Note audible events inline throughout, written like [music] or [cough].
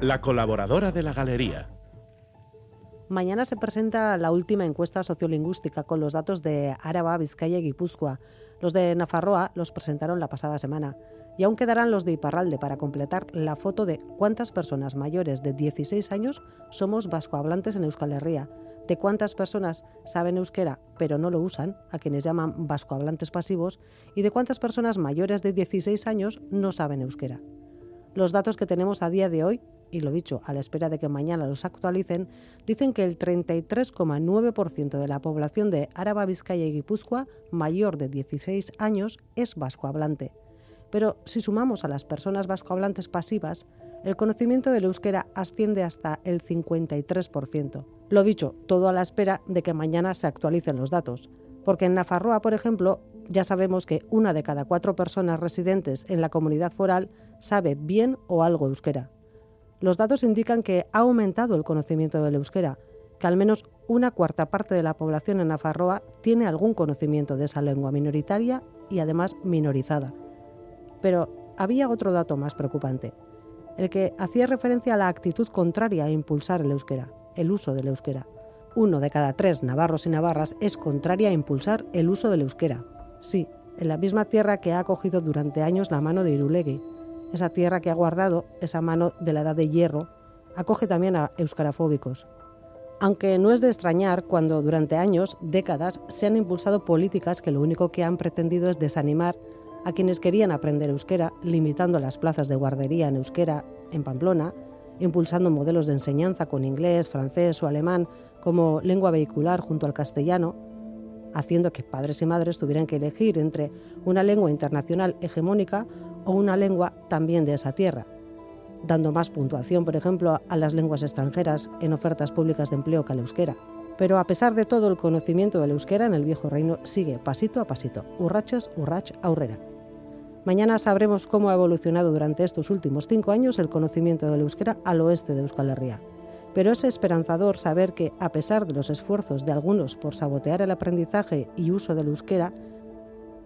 La colaboradora de la galería. Mañana se presenta la última encuesta sociolingüística con los datos de Áraba, Vizcaya y Guipúzcoa. Los de Nafarroa los presentaron la pasada semana. Y aún quedarán los de Iparralde para completar la foto de cuántas personas mayores de 16 años somos vascohablantes en Euskal Herria, de cuántas personas saben euskera pero no lo usan, a quienes llaman vascohablantes pasivos, y de cuántas personas mayores de 16 años no saben euskera. Los datos que tenemos a día de hoy y lo dicho, a la espera de que mañana los actualicen, dicen que el 33,9% de la población de Áraba, Vizcaya y Guipúzcoa, mayor de 16 años, es vascohablante. Pero si sumamos a las personas vascohablantes pasivas, el conocimiento del euskera asciende hasta el 53%. Lo dicho, todo a la espera de que mañana se actualicen los datos. Porque en Nafarroa, por ejemplo, ya sabemos que una de cada cuatro personas residentes en la comunidad foral sabe bien o algo euskera. Los datos indican que ha aumentado el conocimiento del euskera, que al menos una cuarta parte de la población en Nafarroa tiene algún conocimiento de esa lengua minoritaria y además minorizada. Pero había otro dato más preocupante, el que hacía referencia a la actitud contraria a impulsar el euskera, el uso del euskera. Uno de cada tres navarros y navarras es contraria a impulsar el uso del euskera. Sí, en la misma tierra que ha acogido durante años la mano de Irulegui, esa tierra que ha guardado esa mano de la edad de hierro, acoge también a euskarafóbicos. Aunque no es de extrañar cuando durante años, décadas, se han impulsado políticas que lo único que han pretendido es desanimar a quienes querían aprender euskera, limitando las plazas de guardería en euskera en Pamplona, impulsando modelos de enseñanza con inglés, francés o alemán como lengua vehicular junto al castellano, haciendo que padres y madres tuvieran que elegir entre una lengua internacional hegemónica o una lengua también de esa tierra, dando más puntuación, por ejemplo, a las lenguas extranjeras en ofertas públicas de empleo que al euskera. Pero a pesar de todo, el conocimiento del euskera en el viejo reino sigue pasito a pasito, urrachos, urrach, aurrera. Mañana sabremos cómo ha evolucionado durante estos últimos cinco años el conocimiento del euskera al oeste de Euskal Herria. Pero es esperanzador saber que, a pesar de los esfuerzos de algunos por sabotear el aprendizaje y uso del euskera,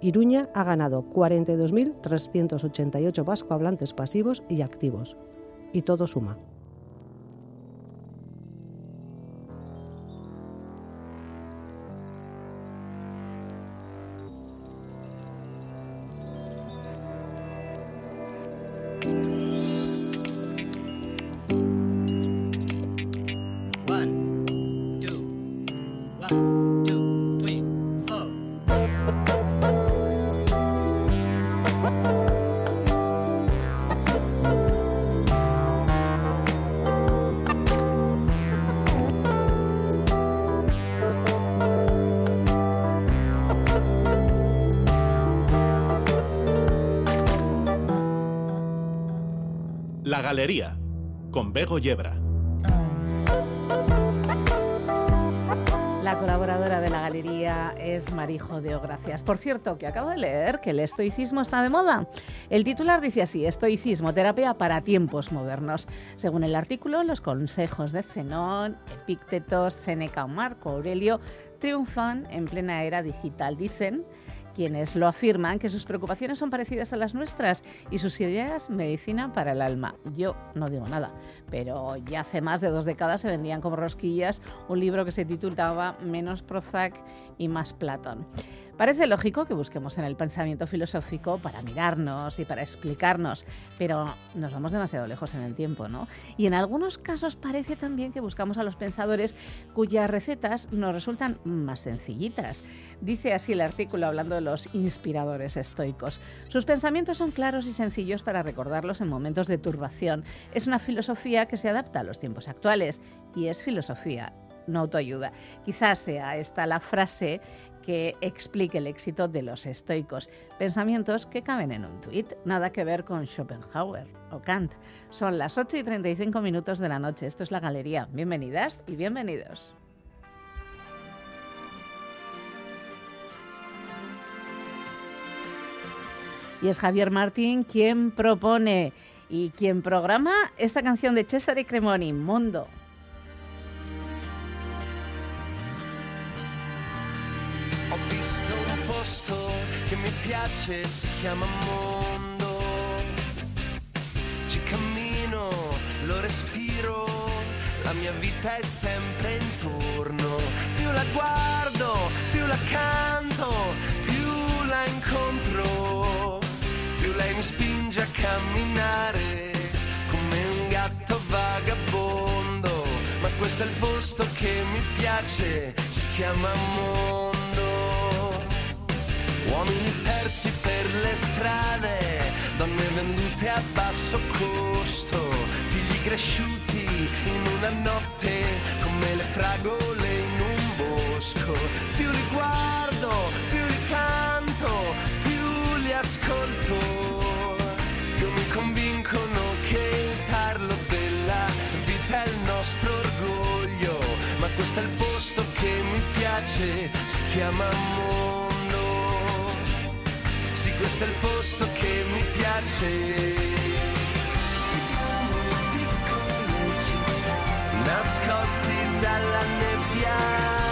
Iruña ha ganado 42.388 vascohablantes pasivos y activos. Y todo suma. La Galería, con Bego Yebra. La colaboradora de la galería es Marijo de Gracias. Por cierto, que acabo de leer que el estoicismo está de moda. El titular dice así, estoicismo, terapia para tiempos modernos. Según el artículo, los consejos de Zenón, Epíctetos, Seneca o Marco Aurelio triunfan en plena era digital. Dicen quienes lo afirman que sus preocupaciones son parecidas a las nuestras y sus ideas medicina para el alma. Yo no digo nada, pero ya hace más de dos décadas se vendían como rosquillas un libro que se titulaba Menos Prozac y más Platón. Parece lógico que busquemos en el pensamiento filosófico para mirarnos y para explicarnos, pero nos vamos demasiado lejos en el tiempo, ¿no? Y en algunos casos parece también que buscamos a los pensadores cuyas recetas nos resultan más sencillitas. Dice así el artículo hablando de los inspiradores estoicos. Sus pensamientos son claros y sencillos para recordarlos en momentos de turbación. Es una filosofía que se adapta a los tiempos actuales y es filosofía no autoayuda. Quizás sea esta la frase que explique el éxito de los estoicos. Pensamientos que caben en un tuit, nada que ver con Schopenhauer o Kant. Son las 8 y 35 minutos de la noche. Esto es la galería. Bienvenidas y bienvenidos. Y es Javier Martín quien propone y quien programa esta canción de Cesare Cremoni, Mondo. piace si chiama mondo. Ci cammino, lo respiro, la mia vita è sempre intorno. Più la guardo, più la canto, più la incontro, più lei mi spinge a camminare come un gatto vagabondo. Ma questo è il posto che mi piace, si chiama mondo. Uomini persi per le strade, donne vendute a basso costo, figli cresciuti in una notte come le fragole in un bosco. Più li guardo, più li canto, più li ascolto, più mi convincono che il tarlo della vita è il nostro orgoglio. Ma questo è il posto che mi piace, si chiama amore. Questo è il posto che mi piace. Nascosti dalla nebbia.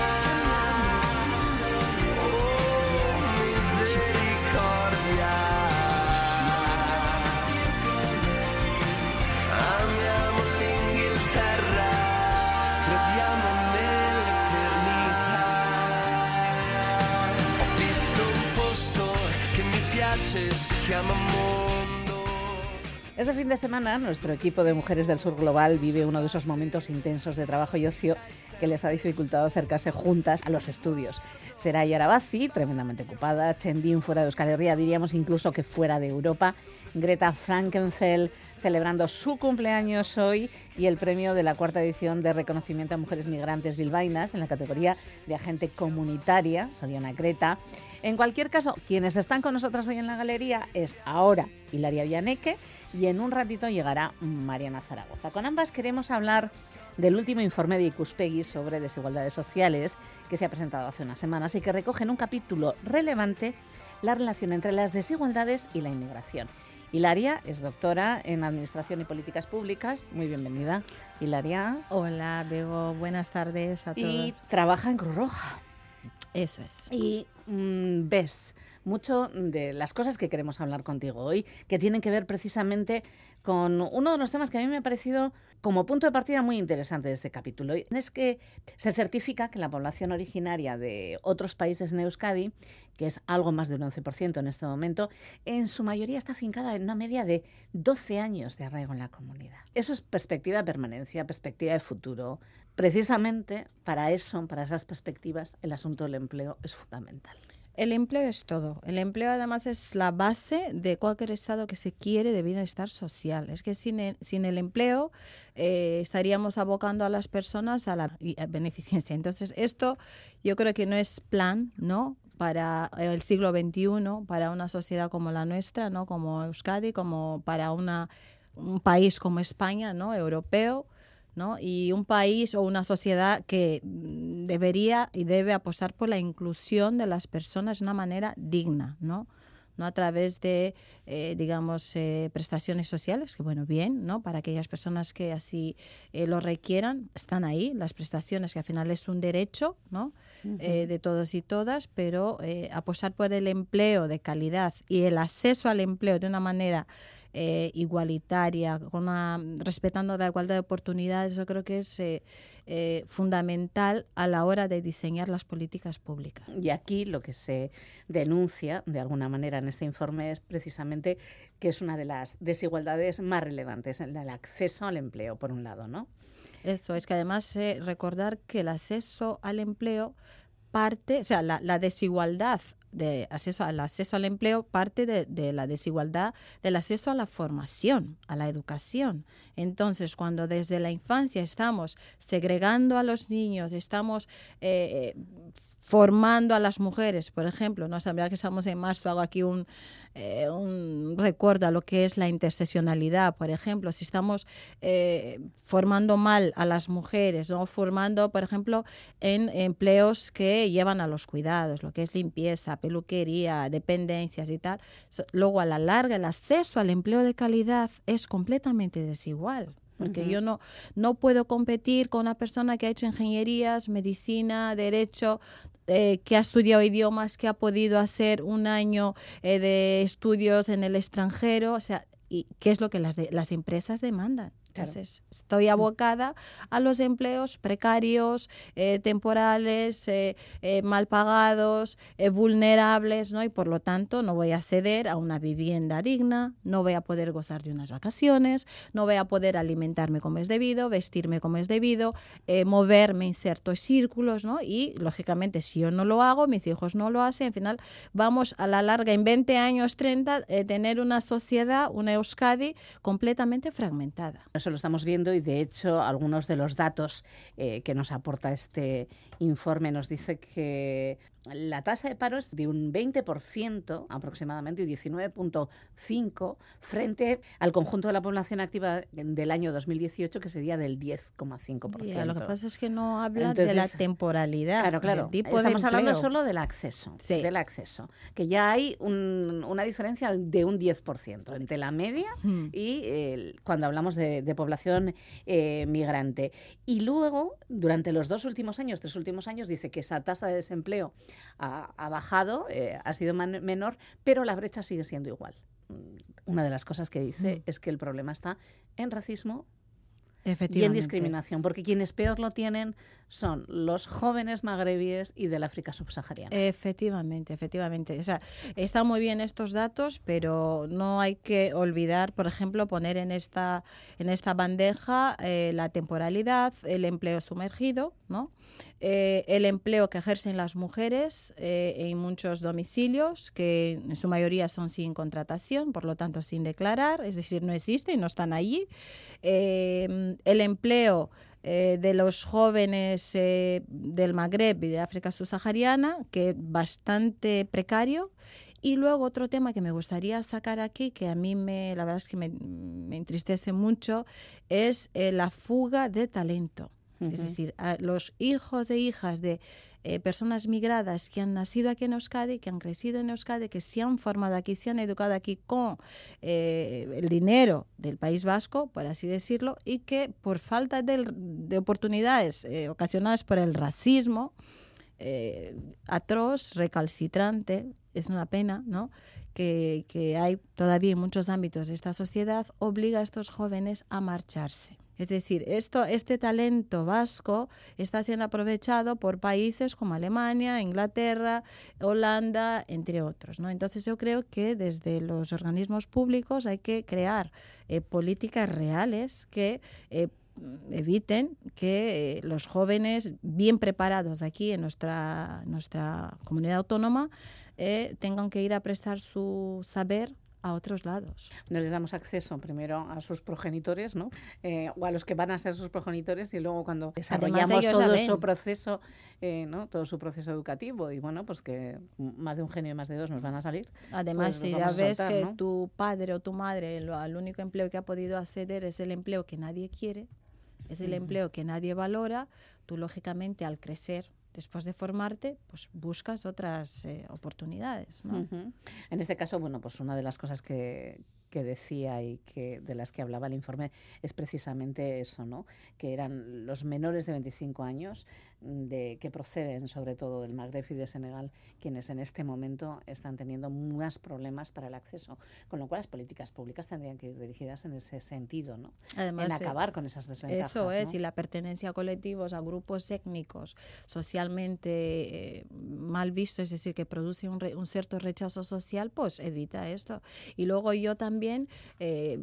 Este fin de semana, nuestro equipo de Mujeres del Sur Global vive uno de esos momentos intensos de trabajo y ocio que les ha dificultado acercarse juntas a los estudios. Será Yarabazi, tremendamente ocupada, Chendín fuera de Euskal Herria, diríamos incluso que fuera de Europa, Greta Frankenfeld celebrando su cumpleaños hoy y el premio de la cuarta edición de reconocimiento a mujeres migrantes bilbainas en la categoría de agente comunitaria, Soriana Greta. En cualquier caso, quienes están con nosotros hoy en la galería es ahora Hilaria Villaneque y en un ratito llegará Mariana Zaragoza. Con ambas queremos hablar del último informe de Icuspegui sobre desigualdades sociales que se ha presentado hace unas semanas y que recoge en un capítulo relevante la relación entre las desigualdades y la inmigración. Hilaria es doctora en Administración y Políticas Públicas. Muy bienvenida, Hilaria. Hola, Bego. Buenas tardes a todos. Y trabaja en Cruz Roja. Eso es. Y mm, ves mucho de las cosas que queremos hablar contigo hoy, que tienen que ver precisamente con uno de los temas que a mí me ha parecido como punto de partida muy interesante de este capítulo. Es que se certifica que la población originaria de otros países en Euskadi, que es algo más del 11% en este momento, en su mayoría está afincada en una media de 12 años de arraigo en la comunidad. Eso es perspectiva de permanencia, perspectiva de futuro. Precisamente para eso, para esas perspectivas, el asunto del empleo es fundamental. El empleo es todo. El empleo además es la base de cualquier estado que se quiere de bienestar social. Es que sin el, empleo eh, estaríamos abocando a las personas a la beneficencia. Entonces esto yo creo que no es plan, ¿no? para el siglo XXI, para una sociedad como la nuestra, ¿no? como Euskadi, como para una, un país como España, ¿no? europeo, ¿no? y un país o una sociedad que debería y debe apostar por la inclusión de las personas de una manera digna, ¿no? no a través de, eh, digamos, eh, prestaciones sociales, que bueno, bien, ¿no? Para aquellas personas que así eh, lo requieran, están ahí, las prestaciones, que al final es un derecho, ¿no? de todos y todas, pero apostar por el empleo de calidad y el acceso al empleo de una manera eh, igualitaria, con una, respetando la igualdad de oportunidades, yo creo que es eh, eh, fundamental a la hora de diseñar las políticas públicas. Y aquí lo que se denuncia, de alguna manera, en este informe es precisamente que es una de las desigualdades más relevantes, el acceso al empleo, por un lado, ¿no? Eso es que además recordar que el acceso al empleo parte, o sea, la, la desigualdad de acceso al acceso al empleo parte de, la desigualdad del acceso a la formación, a la educación. Entonces, cuando desde la infancia estamos segregando a los niños, estamos eh, formando a las mujeres, por ejemplo, no sabía que estamos en marzo, hago aquí un, eh, un recuerdo a lo que es la interseccionalidad, por ejemplo, si estamos eh, formando mal a las mujeres, no formando, por ejemplo, en empleos que llevan a los cuidados, lo que es limpieza, peluquería, dependencias y tal, luego a la larga el acceso al empleo de calidad es completamente desigual porque uh -huh. yo no, no puedo competir con una persona que ha hecho ingenierías, medicina, derecho, eh, que ha estudiado idiomas, que ha podido hacer un año eh, de estudios en el extranjero, o sea, y qué es lo que las, de, las empresas demandan. Entonces, estoy Mm. abocada a los empleos precarios, eh, temporales, eh, eh, mal pagados, eh, vulnerables, ¿no? Y por lo tanto no voy a acceder a una vivienda digna, no voy a poder gozar de unas vacaciones, no voy a poder alimentarme como es debido, vestirme como es debido, moverme en ciertos círculos, ¿no? Y lógicamente si yo no lo hago, mis hijos no lo hacen, al final vamos a la larga, en 20 años, 30, eh, tener una sociedad, una Euskadi completamente fragmentada. Lo estamos viendo y de hecho algunos de los datos eh, que nos aporta este informe nos dice que la tasa de paro es de un 20% aproximadamente, y 19.5% frente al conjunto de la población activa del año 2018 que sería del 10,5%. Ya, lo que pasa es que no habla de la temporalidad. Claro, claro. del tipo de Estamos hablando solo del acceso. Sí. Del acceso. Que ya hay un- una diferencia de un 10% entre la media Mm. y eh, cuando hablamos de, de población eh, migrante. Y luego, durante los dos últimos años, tres últimos años, dice que esa tasa de desempleo ha, ha bajado, eh, ha sido man- menor, pero la brecha sigue siendo igual. Mm, Una de las cosas que dice Mm. es que el problema está en racismo y en discriminación, porque quienes peor lo tienen son los jóvenes magrebíes y del África subsahariana. Efectivamente, efectivamente. O sea, están muy bien estos datos, pero no hay que olvidar, por ejemplo, poner en esta, en esta bandeja eh, la temporalidad, el empleo sumergido, ¿no? Eh, el empleo que ejercen las mujeres eh, en muchos domicilios, que en su mayoría son sin contratación, por lo tanto sin declarar, es decir, no existen, no están allí. Eh, el empleo eh, de los jóvenes eh, del Magreb y de África subsahariana, que es bastante precario. Y luego otro tema que me gustaría sacar aquí, que a mí me, la verdad es que me, me entristece mucho, es eh, la fuga de talento. Es decir, a los hijos e hijas de eh, personas migradas que han nacido aquí en Euskadi, que han crecido en Euskadi, que se han formado aquí, se han educado aquí con eh, el dinero del País Vasco, por así decirlo, y que por falta de, oportunidades eh, ocasionadas por el racismo, eh, atroz, recalcitrante, es una pena, ¿no? Que, hay todavía en muchos ámbitos de esta sociedad, obliga a estos jóvenes a marcharse. Es decir, esto, este talento vasco está siendo aprovechado por países como Alemania, Inglaterra, Holanda, entre otros. ¿no? Entonces yo creo que desde los organismos públicos hay que crear eh, políticas reales que eh, eviten que eh, los jóvenes bien preparados aquí en nuestra, nuestra comunidad autónoma eh, tengan que ir a prestar su saber a otros lados. No les damos acceso primero a sus progenitores, ¿no? Eh, o a los que van a ser sus progenitores y luego cuando desarrollamos todo su proceso, eh, ¿no? Todo su proceso educativo y bueno, pues que más de un genio y más de dos nos van a salir. Además, Pues si ya ves soltar, que ¿no? tu padre o tu madre lo, al único empleo que ha podido acceder es el empleo que nadie quiere, es el empleo que nadie valora, tú lógicamente al crecer, después de formarte, pues buscas otras eh, oportunidades. ¿no? En este caso, bueno, pues una de las cosas que, que decía y que de las que hablaba el informe es precisamente eso, ¿no? Que eran los menores de 25 años mm, de que proceden sobre todo del Magreb y de Senegal quienes en este momento están teniendo más problemas para el acceso, con lo cual las políticas públicas tendrían que ir dirigidas en ese sentido, ¿no? Además, en eh, acabar con esas desventajas. Eso es, ¿no? y la pertenencia a colectivos, a grupos étnicos socialmente eh, mal visto, es decir, que produce un, re- un cierto rechazo social, pues evita esto. Y luego yo también eh,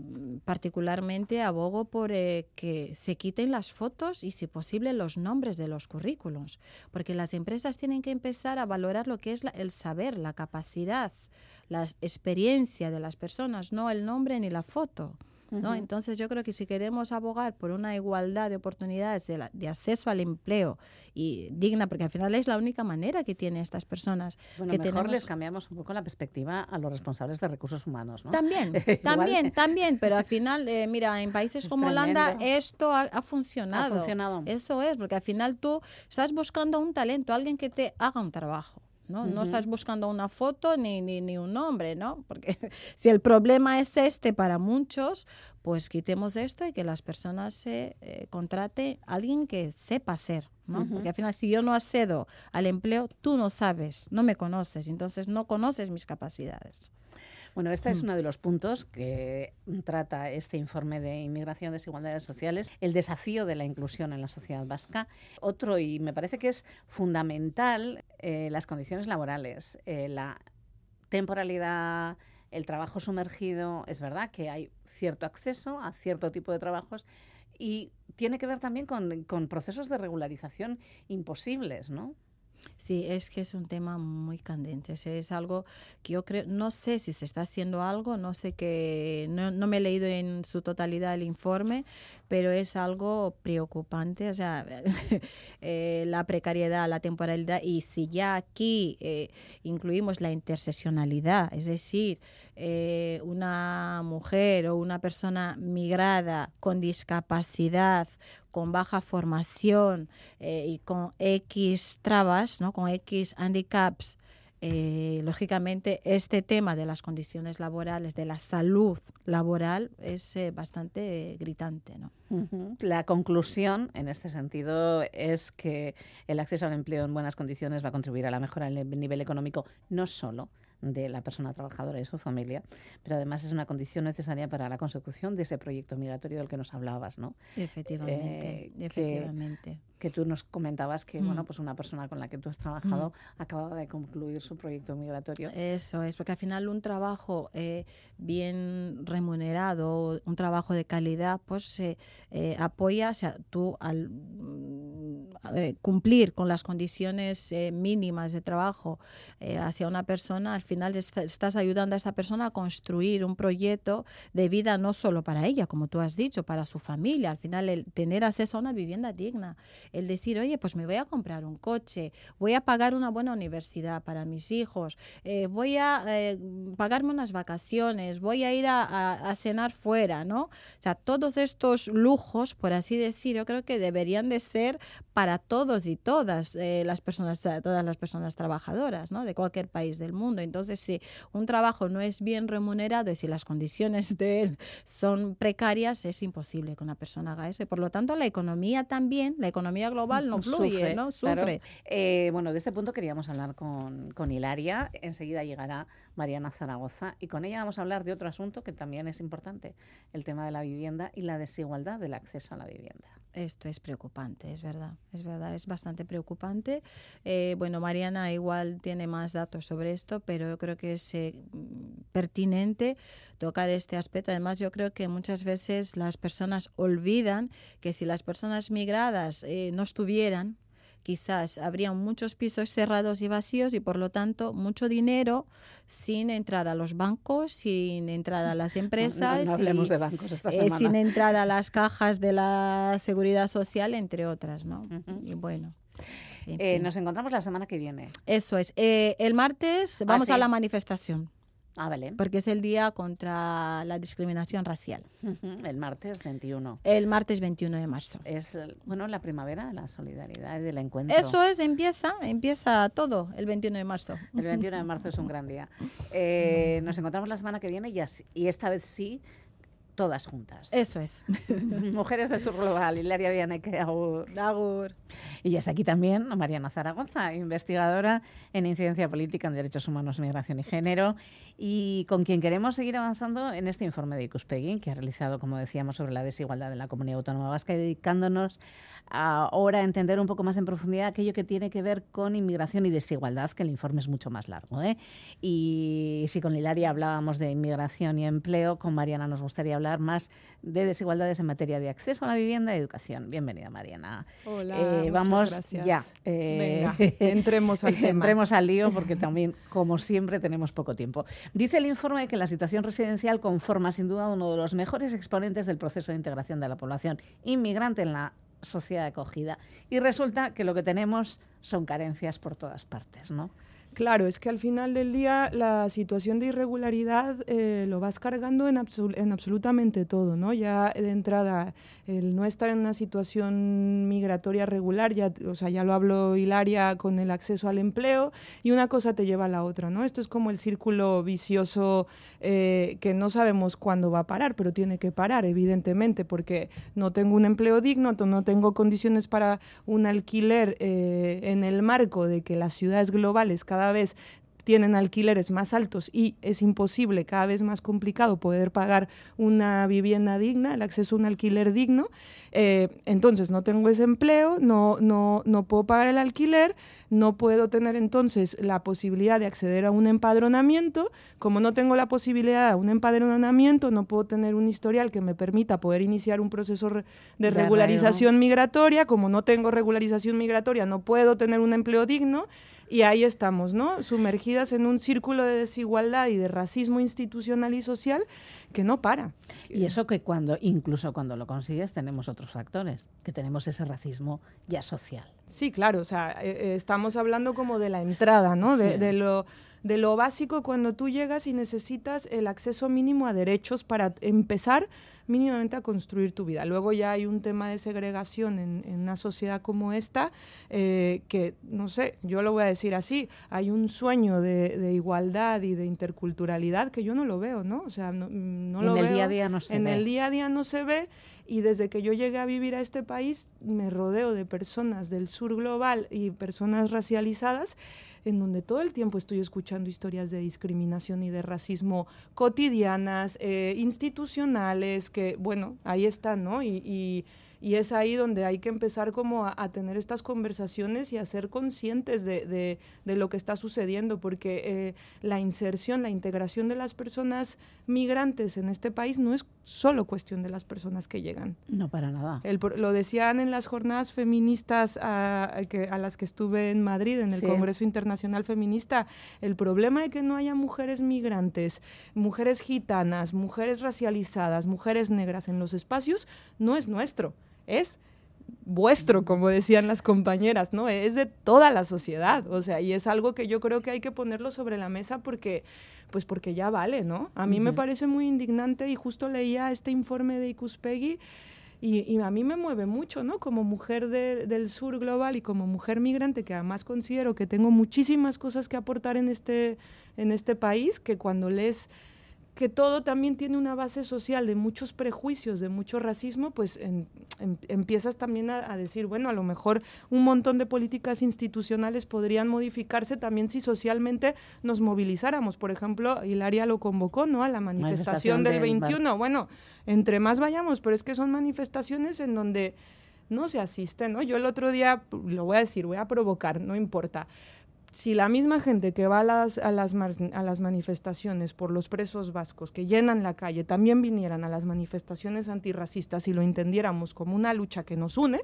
particularmente abogo por eh, que se quiten las fotos y, si posible, los nombres de los currículos, porque las empresas tienen que empezar a valorar lo que es la- el saber, la capacidad, la experiencia de las personas, no el nombre ni la foto. ¿No? Entonces yo creo que si queremos abogar por una igualdad de oportunidades de, la- de acceso al empleo y digna, porque al final es la única manera que tienen estas personas. Bueno, que mejor tenemos- les cambiamos un poco la perspectiva a los responsables de recursos humanos, ¿no? También, [laughs] también, [laughs] también, pero al final, eh, mira, en países Es como Holanda esto ha, ha funcionado. Ha funcionado. Eso es, porque al final tú estás buscando un talento, alguien que te haga un trabajo. ¿No? no estás buscando una foto ni, ni, ni un nombre, ¿no? Porque [laughs] si el problema es este para muchos, pues quitemos esto y que las personas se eh, contrate a alguien que sepa hacer, ¿no? Porque al final si yo no accedo al empleo, tú no sabes, no me conoces, entonces no conoces mis capacidades. Bueno, este es uno de los puntos que trata este informe de inmigración, desigualdades sociales, el desafío de la inclusión en la sociedad vasca. Otro, y me parece que es fundamental, eh, las condiciones laborales, eh, la temporalidad, el trabajo sumergido. Es verdad que hay cierto acceso a cierto tipo de trabajos y tiene que ver también con, con procesos de regularización imposibles, ¿no? Sí, es que es un tema muy candente. Es algo que yo creo, no sé si se está haciendo algo, no sé que, no, no, me he leído en su totalidad el informe, pero es algo preocupante. O sea, [laughs] eh, la precariedad, la temporalidad, y si ya aquí eh, incluimos la interseccionalidad, es decir, eh, una mujer o una persona migrada con discapacidad, con baja formación eh, y con X trabas, ¿no? con X handicaps, eh, lógicamente este tema de las condiciones laborales, de la salud laboral, es eh, bastante gritante. ¿no? La conclusión en este sentido es que el acceso al empleo en buenas condiciones va a contribuir a la mejora del nivel económico, no solo de la persona trabajadora y su familia, pero además es una condición necesaria para la consecución de ese proyecto migratorio del que nos hablabas, ¿no? Efectivamente, eh, efectivamente. Que, tú nos comentabas que, bueno, mm. pues una persona con la que tú has trabajado mm. acababa de concluir su proyecto migratorio. Eso es, porque al final un trabajo eh, bien remunerado, un trabajo de calidad, pues se eh, apoya, o sea, tú al mm, cumplir con las condiciones mínimas de trabajo hacia una persona, al final estás ayudando a esa persona a construir un proyecto de vida no solo para ella, como tú has dicho, para su familia. Al final, el tener acceso a una vivienda digna, el decir, oye, pues me voy a comprar un coche, voy a pagar una buena universidad para mis hijos, eh, voy a eh, pagarme unas vacaciones, voy a ir a, cenar fuera, ¿no? O sea, todos estos lujos, por así decir, yo creo que deberían de ser para todos y todas eh, las personas, todas las personas trabajadoras, ¿no? De cualquier país del mundo. Entonces, si un trabajo no es bien remunerado y si las condiciones de él son precarias, es imposible que una persona haga eso. Por lo tanto, la economía también, la economía global no fluye, Sufre, ¿no? Sufre. Eh, bueno, de este punto queríamos hablar con, con Hilaria. Enseguida llegará Mariana Zaragoza y con ella vamos a hablar de otro asunto que también es importante, el tema de la vivienda y la desigualdad del acceso a la vivienda. Esto es preocupante, es verdad, es verdad, es bastante preocupante. Eh, bueno, Mariana igual tiene más datos sobre esto, pero yo creo que es eh, pertinente tocar este aspecto. Además, yo creo que muchas veces las personas olvidan que si las personas migradas eh, no estuvieran, quizás habría muchos pisos cerrados y vacíos y por lo tanto mucho dinero sin entrar a los bancos, sin entrar a las [laughs] empresas, hablemos de bancos esta eh, sin entrar a las cajas de la seguridad social, entre otras, ¿no? Y bueno. Eh, nos encontramos la semana que viene. Eso es. Eh, el martes ah, vamos a la manifestación. Ah, vale. Porque es el día contra la discriminación racial. [laughs] El martes 21. El martes 21 de marzo. Es, bueno, la primavera de la solidaridad y del encuentro. Eso es, empieza, empieza todo el 21 de marzo. El 21 de marzo es un gran día. Eh, nos encontramos la semana que viene y, y esta vez sí todas juntas. Eso es. [laughs] Mujeres del Sur Global, Hilaria Vianeke, Agur. Agur. Y ya está aquí también Mariana Zaragoza, investigadora en incidencia política en derechos humanos, migración y género, y con quien queremos seguir avanzando en este informe de Icuspegui, que ha realizado, como decíamos, sobre la desigualdad en la comunidad autónoma vasca, dedicándonos ahora entender un poco más en profundidad aquello que tiene que ver con inmigración y desigualdad, que el informe es mucho más largo. ¿eh? Y si con Hilaria hablábamos de inmigración y empleo, con Mariana nos gustaría hablar más de desigualdades en materia de acceso a la vivienda y educación. Bienvenida, Mariana. Hola, eh, vamos gracias. ya. Eh, entremos al [laughs] tema. Entremos al lío porque también, como siempre, tenemos poco tiempo. Dice el informe que la situación residencial conforma sin duda uno de los mejores exponentes del proceso de integración de la población inmigrante en la sociedad acogida. Y resulta que lo que tenemos son carencias por todas partes, ¿no? Claro, es que al final del día la situación de irregularidad eh, lo vas cargando en, en, absolutamente todo, ¿no? Ya de entrada, el no estar en una situación migratoria regular, ya, o sea, ya lo habló Hilaria con el acceso al empleo, y una cosa te lleva a la otra, ¿no? Esto es como el círculo vicioso eh, que no sabemos cuándo va a parar, pero tiene que parar, evidentemente, porque no tengo un empleo digno, no tengo condiciones para un alquiler eh, en el marco de que las ciudades globales cada vez tienen alquileres más altos y es imposible, cada vez más complicado poder pagar una vivienda digna, el acceso a un alquiler digno. Eh, entonces no tengo ese empleo, no, no, no puedo pagar el alquiler, no puedo tener entonces la posibilidad de acceder a un empadronamiento. Como no tengo la posibilidad de un empadronamiento, no puedo tener un historial que me permita poder iniciar un proceso de regularización migratoria. Como no tengo regularización migratoria, no puedo tener un empleo digno. Y ahí estamos, ¿no? En un círculo de desigualdad y de racismo institucional y social que no para. Y eso que cuando, incluso cuando lo consigues, tenemos otros factores, que tenemos ese racismo ya social. Sí, claro, o sea, eh, eh, estamos hablando como de la entrada, ¿no? de, lo de lo básico cuando tú llegas y necesitas el acceso mínimo a derechos para empezar mínimamente a construir tu vida. Luego ya hay un tema de segregación en, una sociedad como esta, eh, que, no sé, yo lo voy a decir así, hay un sueño de, igualdad y de interculturalidad que yo no lo veo, ¿no? O sea, no, no en lo el día a día no se en ve. el día a día no se ve y desde que yo llegué a vivir a este país me rodeo de personas del sur global y personas racializadas en donde todo el tiempo estoy escuchando historias de discriminación y de racismo cotidianas, eh, institucionales, que bueno, ahí están, ¿no? y y es ahí donde hay que empezar como a, tener estas conversaciones y a ser conscientes de, lo que está sucediendo, porque eh, la inserción, la integración de las personas migrantes en este país no es solo cuestión de las personas que llegan. No, para nada. lo decían en las jornadas feministas a, que, a las que estuve en Madrid, en el Congreso Internacional Feminista, el problema de que no haya mujeres migrantes, mujeres gitanas, mujeres racializadas, mujeres negras en los espacios, no es nuestro es vuestro, como decían las compañeras, ¿no? Es de toda la sociedad, o sea, y es algo que yo creo que hay que ponerlo sobre la mesa porque, pues porque ya vale, ¿no? A mí me parece muy indignante y justo leía este informe de Icuspegui y, a mí me mueve mucho, ¿no? Como mujer del sur global y como mujer migrante, que además considero que tengo muchísimas cosas que aportar en este, en este país, que cuando lees que todo también tiene una base social de muchos prejuicios, de mucho racismo, pues empiezas también a, decir, bueno, a lo mejor un montón de políticas institucionales podrían modificarse también si socialmente nos movilizáramos. Por ejemplo, Hilaria lo convocó, ¿no? A la manifestación, del 21. Bueno, entre más vayamos, pero es que son manifestaciones en donde no se asiste, ¿no? Yo el otro día, lo voy a decir, voy a provocar, no importa si la misma gente que va a las, a las, a las manifestaciones por los presos vascos, que llenan la calle, también vinieran a las manifestaciones antirracistas y lo entendiéramos como una lucha que nos une,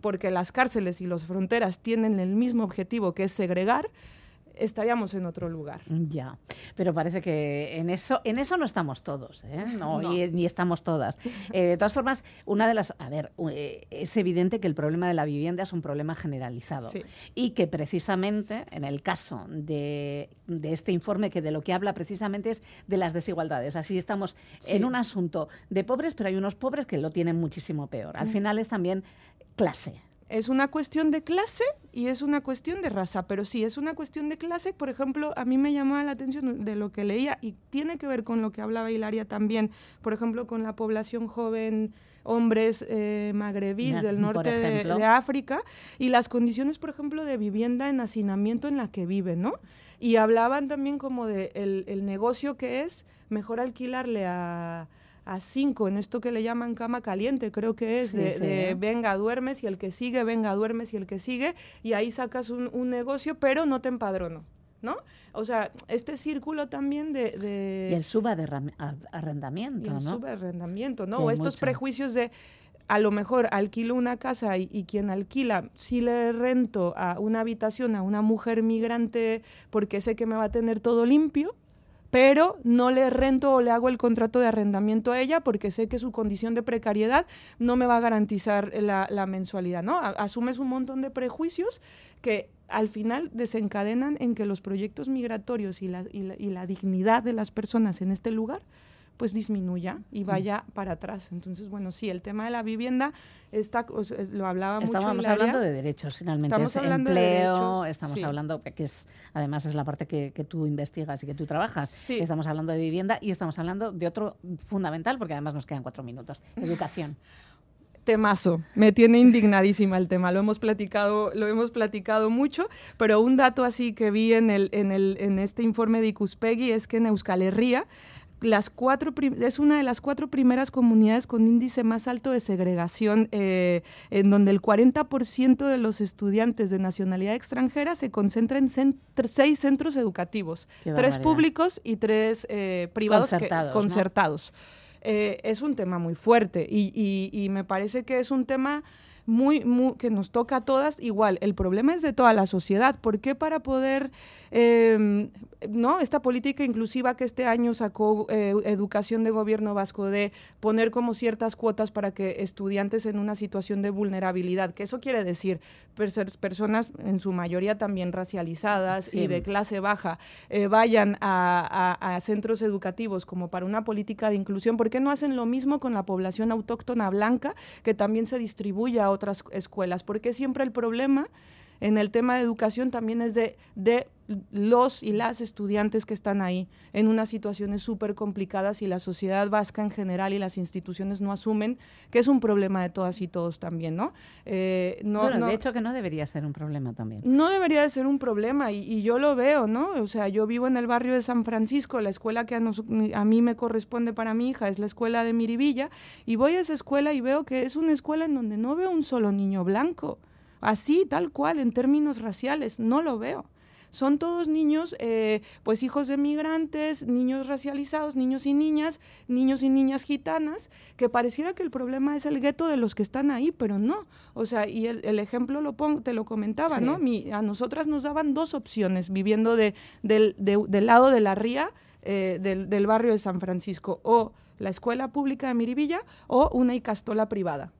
porque las cárceles y las fronteras tienen el mismo objetivo que es segregar, estaríamos en otro lugar. Ya, pero parece que en eso, en eso no estamos todos, ¿eh? no, ni estamos todas. [laughs] Eh, de todas formas, una de las, a ver, eh, es evidente que el problema de la vivienda es un problema generalizado y que precisamente en el caso de, este informe, que de lo que habla precisamente es de las desigualdades. Así estamos en un asunto de pobres, pero hay unos pobres que lo tienen muchísimo peor. Al mm. final es también clase. Es una cuestión de clase y es una cuestión de raza, pero sí, es una cuestión de clase. Por ejemplo, a mí me llamaba la atención de lo que leía y tiene que ver con lo que hablaba Hilaria también, por ejemplo, con la población joven hombres eh, magrebíes del norte de, África y las condiciones, por ejemplo, de vivienda en hacinamiento en la que viven, ¿no? Y hablaban también como de el negocio que es mejor alquilarle a a cinco en esto que le llaman cama caliente, creo que es, de, venga, duermes y el que sigue, venga, duermes y el que sigue, y ahí sacas un, negocio, pero no te empadrono. ¿no? O sea, este círculo también de... y el subarrendamiento, y el subarrendamiento, ¿no? o estos prejuicios de, a lo mejor alquilo una casa y, y, quien alquila, si le rento a una habitación a una mujer migrante porque sé que me va a tener todo limpio, pero no le rento o le hago el contrato de arrendamiento a ella porque sé que su condición de precariedad no me va a garantizar la, mensualidad, ¿no? Asumes un montón de prejuicios que al final desencadenan en que los proyectos migratorios y la, y la dignidad de las personas en este lugar pues disminuya y vaya para atrás. Entonces, bueno, sí, el tema de la vivienda está, lo hablaba mucho. Estamos hablando de derechos, finalmente. Estamos hablando empleo, de derechos, estamos hablando, que es, además es la parte que, tú investigas y que tú trabajas. Estamos hablando de vivienda y estamos hablando de otro fundamental, porque además nos quedan cuatro minutos, [laughs] educación. temazo. Me tiene indignadísima el tema. Lo hemos platicado, lo hemos platicado mucho, pero un dato así que vi en, el, en, el, en este informe de Icuspegui es que en Euskal Herria las cuatro es una de las cuatro primeras comunidades con índice más alto de segregación, eh, en donde el 40% de los estudiantes de nacionalidad extranjera se concentra en seis centros educativos, tres públicos y tres eh, privados concertados. Eh, es un tema muy fuerte y, y me parece que es un tema muy, que nos toca a todas igual. El problema es de toda la sociedad. ¿Por qué para poder, em, no, esta política inclusiva que este año sacó eh, Educación de Gobierno Vasco de poner como ciertas cuotas para que estudiantes en una situación de vulnerabilidad, que eso quiere decir personas en su mayoría también racializadas y de clase baja, eh, vayan a, a centros educativos como para una política de inclusión, ¿por qué no hacen lo mismo con la población autóctona blanca que también se distribuye a otras escuelas, porque siempre el problema en el tema de educación también es de, de los y las estudiantes que están ahí en unas situaciones súper complicadas y la sociedad vasca en general y las instituciones no asumen que es un problema de todas y todos también, ¿no? Eh, no, bueno, de hecho que no debería ser un problema también. No debería de ser un problema y, yo lo veo, ¿no? O sea, yo vivo en el barrio de San Francisco, la escuela que a, a mí me corresponde para mi hija es la escuela de Miribilla y voy a esa escuela y veo que es una escuela en donde no veo un solo niño blanco, así, tal cual, en términos raciales, no lo veo son todos niños, eh, pues hijos de migrantes, niños racializados, niños y niñas, niños y niñas gitanas, que pareciera que el problema es el gueto de los que están ahí, pero no. O sea, y el, ejemplo lo te lo comentaba, ¿no? a nosotras nos daban dos opciones viviendo de, del, del lado de la ría, eh, del, barrio de San Francisco, o la escuela pública de Miribilla o una icastola privada.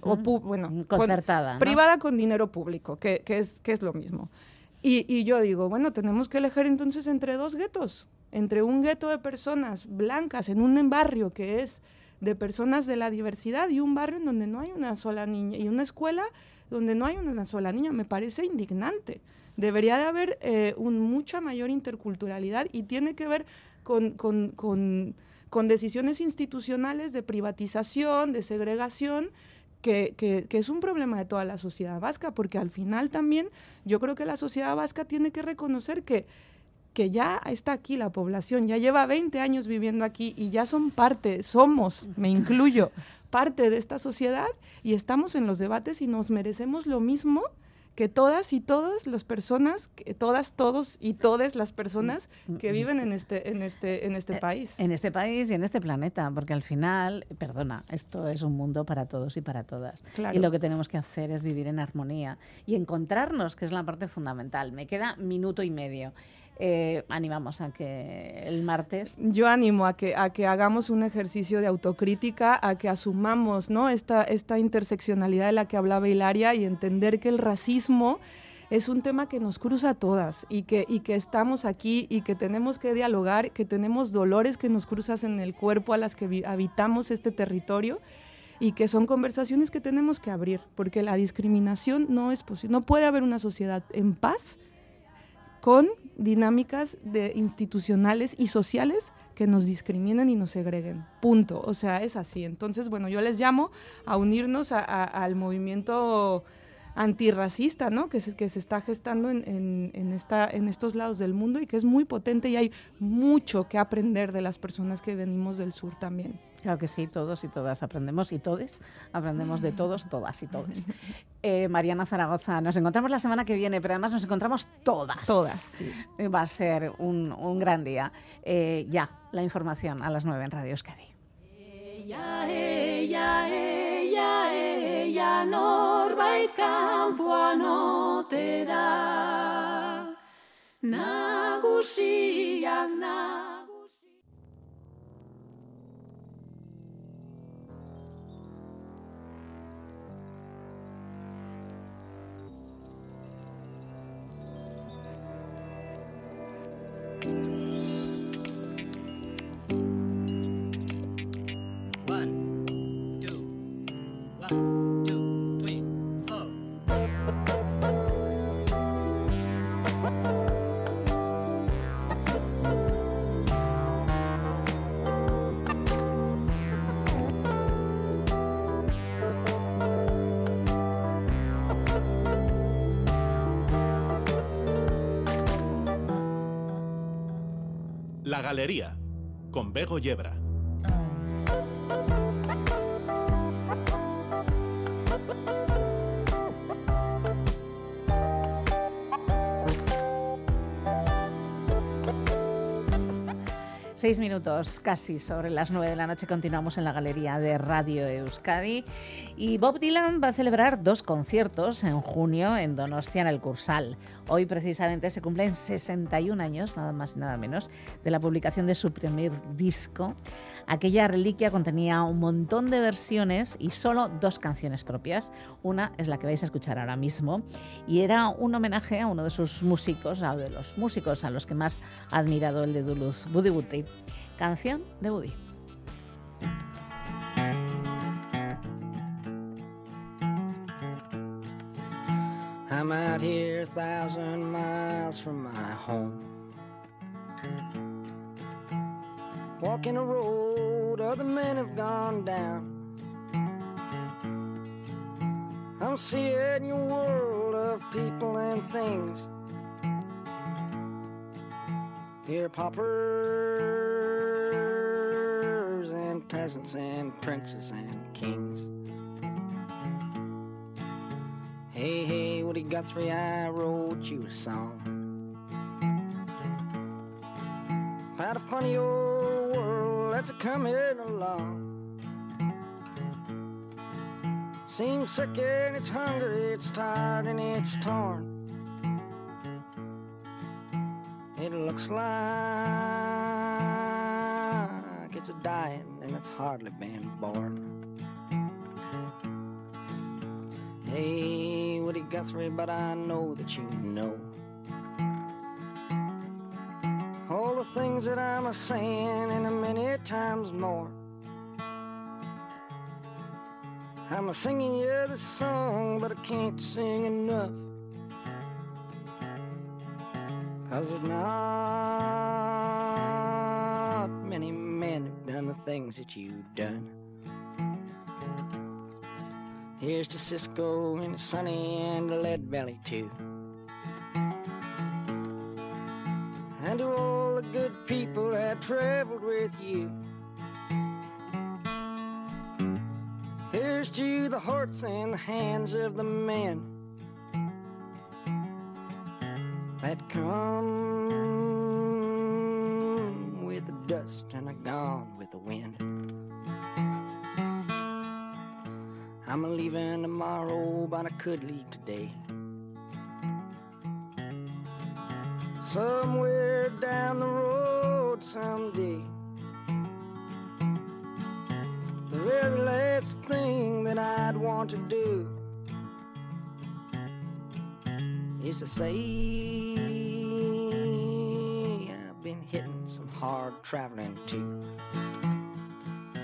o bueno, concertada. Privada con dinero público, que, que, es, que es lo mismo. Y, yo digo, bueno, tenemos que elegir entonces entre dos guetos, entre un gueto de personas blancas en un barrio que es de personas de la diversidad y un barrio en donde no hay una sola niña y una escuela donde no hay una sola niña. Me parece indignante. Debería de haber eh, un, mucha mayor interculturalidad y tiene que ver con, con, con, con decisiones institucionales de privatización, de segregación que, es un problema de toda la sociedad vasca, porque al final también yo creo que la sociedad vasca tiene que reconocer que, que ya está aquí la población, ya lleva 20 años viviendo aquí y ya son parte, somos, me incluyo, [laughs] parte de esta sociedad y estamos en los debates y nos merecemos lo mismo que todas y todas las personas, que todas, todos y todas las personas que viven en este, en este, en este eh, país. En este país y en este planeta, porque al final, perdona, esto es un mundo para todos y para todas. Y lo que tenemos que hacer es vivir en armonía y encontrarnos, que es la parte fundamental. Me queda minuto y medio. Eh, animamos a que el martes. Yo animo a que, a que hagamos un ejercicio de autocrítica, a que asumamos ¿no? esta, esta interseccionalidad de la que hablaba Hilaria y entender que el racismo es un tema que nos cruza a todas y que, y que estamos aquí y que tenemos que dialogar, que tenemos dolores que nos cruzan en el cuerpo a las que habitamos este territorio y que son conversaciones que tenemos que abrir, porque la discriminación no es posible. No puede haber una sociedad en paz con dinámicas de institucionales y sociales que nos discriminen y nos segreguen. Punto. O sea, es así. Entonces, bueno, yo les llamo a unirnos al movimiento antirracista, ¿no? Que se, que se está gestando en, en, esta, en estos lados del mundo y que es muy potente y hay mucho que aprender de las personas que venimos del sur también. Claro que sí, todos y todas aprendemos y todos aprendemos de todos, todas y todos. [laughs] Eh, Mariana Zaragoza, nos encontramos la semana que viene, pero además nos encontramos todas. Todas, sí. Va a ser un, un gran día. Eh, ya, la información a las nueve en Radio Euskadi. Ella, ella, ella, ella, norbait kanpoan ote da. Nagusiak Galería, con Bego Yebra. Seis minutos casi sobre las nueve de la noche continuamos en la galería de Radio Euskadi y Bob Dylan va a celebrar dos conciertos en junio en Donostia en el Cursal. Hoy precisamente se cumplen 61 años, nada más y nada menos, de la publicación de su primer disco. Aquella reliquia contenía un montón de versiones y solo dos canciones propias. Una es la que vais a escuchar ahora mismo y era un homenaje a uno de sus músicos, a uno de los músicos a los que más ha admirado el de Duluth, Buddy Guthrie. Canción de Woody. I'm out here a thousand miles from my home. Walking a road other men have gone down. I'm seeing your world of people and things. Here, paupers and peasants and princes and kings. Hey, hey, Woody Guthrie, I wrote you a song. About a funny old world that's a coming along. Seems sick and it's hungry, it's tired and it's torn. It looks like it's a dying and it's hardly been born. Hey, Woody Guthrie, but I know that you know things that I'm a saying and a many times more. I'm a singing you this song, but I can't sing enough. Cause there's not many men who've done the things that you've done. Here's to Cisco and Sonny and the Lead Belly too. People that traveled with you. Here's to the hearts and the hands of the men that come with the dust and are gone with the wind. I'm a leaving tomorrow, but I could leave today. Somewhere down the road someday. The very last thing that I'd want to do is to say I've been hitting some hard traveling too.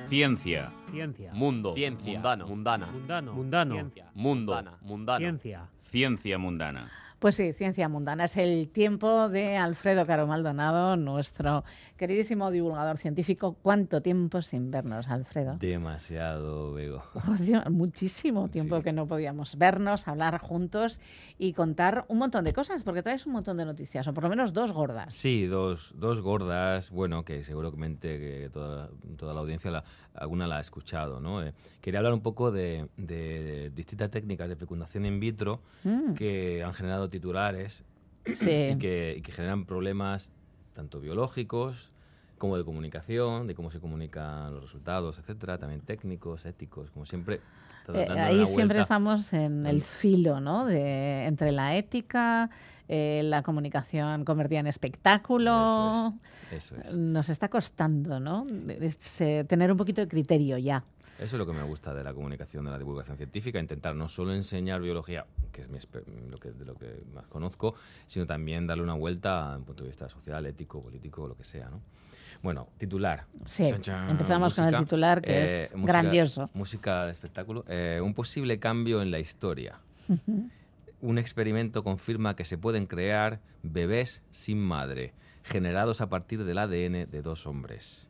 Ciencia. Ciencia. Mundo. Ciencia. Mundano. Mundana. Mundano. Mundano. Ciencia. Mundo. Mundana. Mundano. Ciencia. Ciencia mundana. Pues sí, ciencia mundana. Es el tiempo de Alfredo Caro Maldonado, nuestro queridísimo divulgador científico. ¿Cuánto tiempo sin vernos, Alfredo? Demasiado, Bego. Muchísimo tiempo Sí. que no podíamos vernos, hablar juntos y contar un montón de cosas, porque traes un montón de noticias, o por lo menos dos gordas. Sí, dos, dos gordas, bueno, que seguramente que toda, toda la audiencia la- alguna la ha escuchado, ¿no? Eh, quería hablar un poco de, de distintas técnicas de fecundación in vitro Mm, que han generado titulares sí. y, que, y que generan problemas tanto biológicos como de comunicación, de cómo se comunican los resultados, etcétera, también técnicos, éticos, como siempre. Eh, ahí siempre estamos en el filo, ¿no? De, entre la ética, eh, la comunicación convertida en espectáculo. Eso es. Nos está costando, ¿no? Es, eh, tener un poquito de criterio ya. Eso es lo que me gusta de la comunicación, de la divulgación científica, intentar no solo enseñar biología, que es mi lo que, de lo que más conozco, sino también darle una vuelta un punto de vista social, ético, político, lo que sea, ¿no? Bueno, titular. Sí, Chan, chan, empezamos con el titular que Eh, es música- grandioso. Música de espectáculo. Eh, un posible cambio en la historia. Un experimento confirma que se pueden crear bebés sin madre, generados a partir del ADN de dos hombres.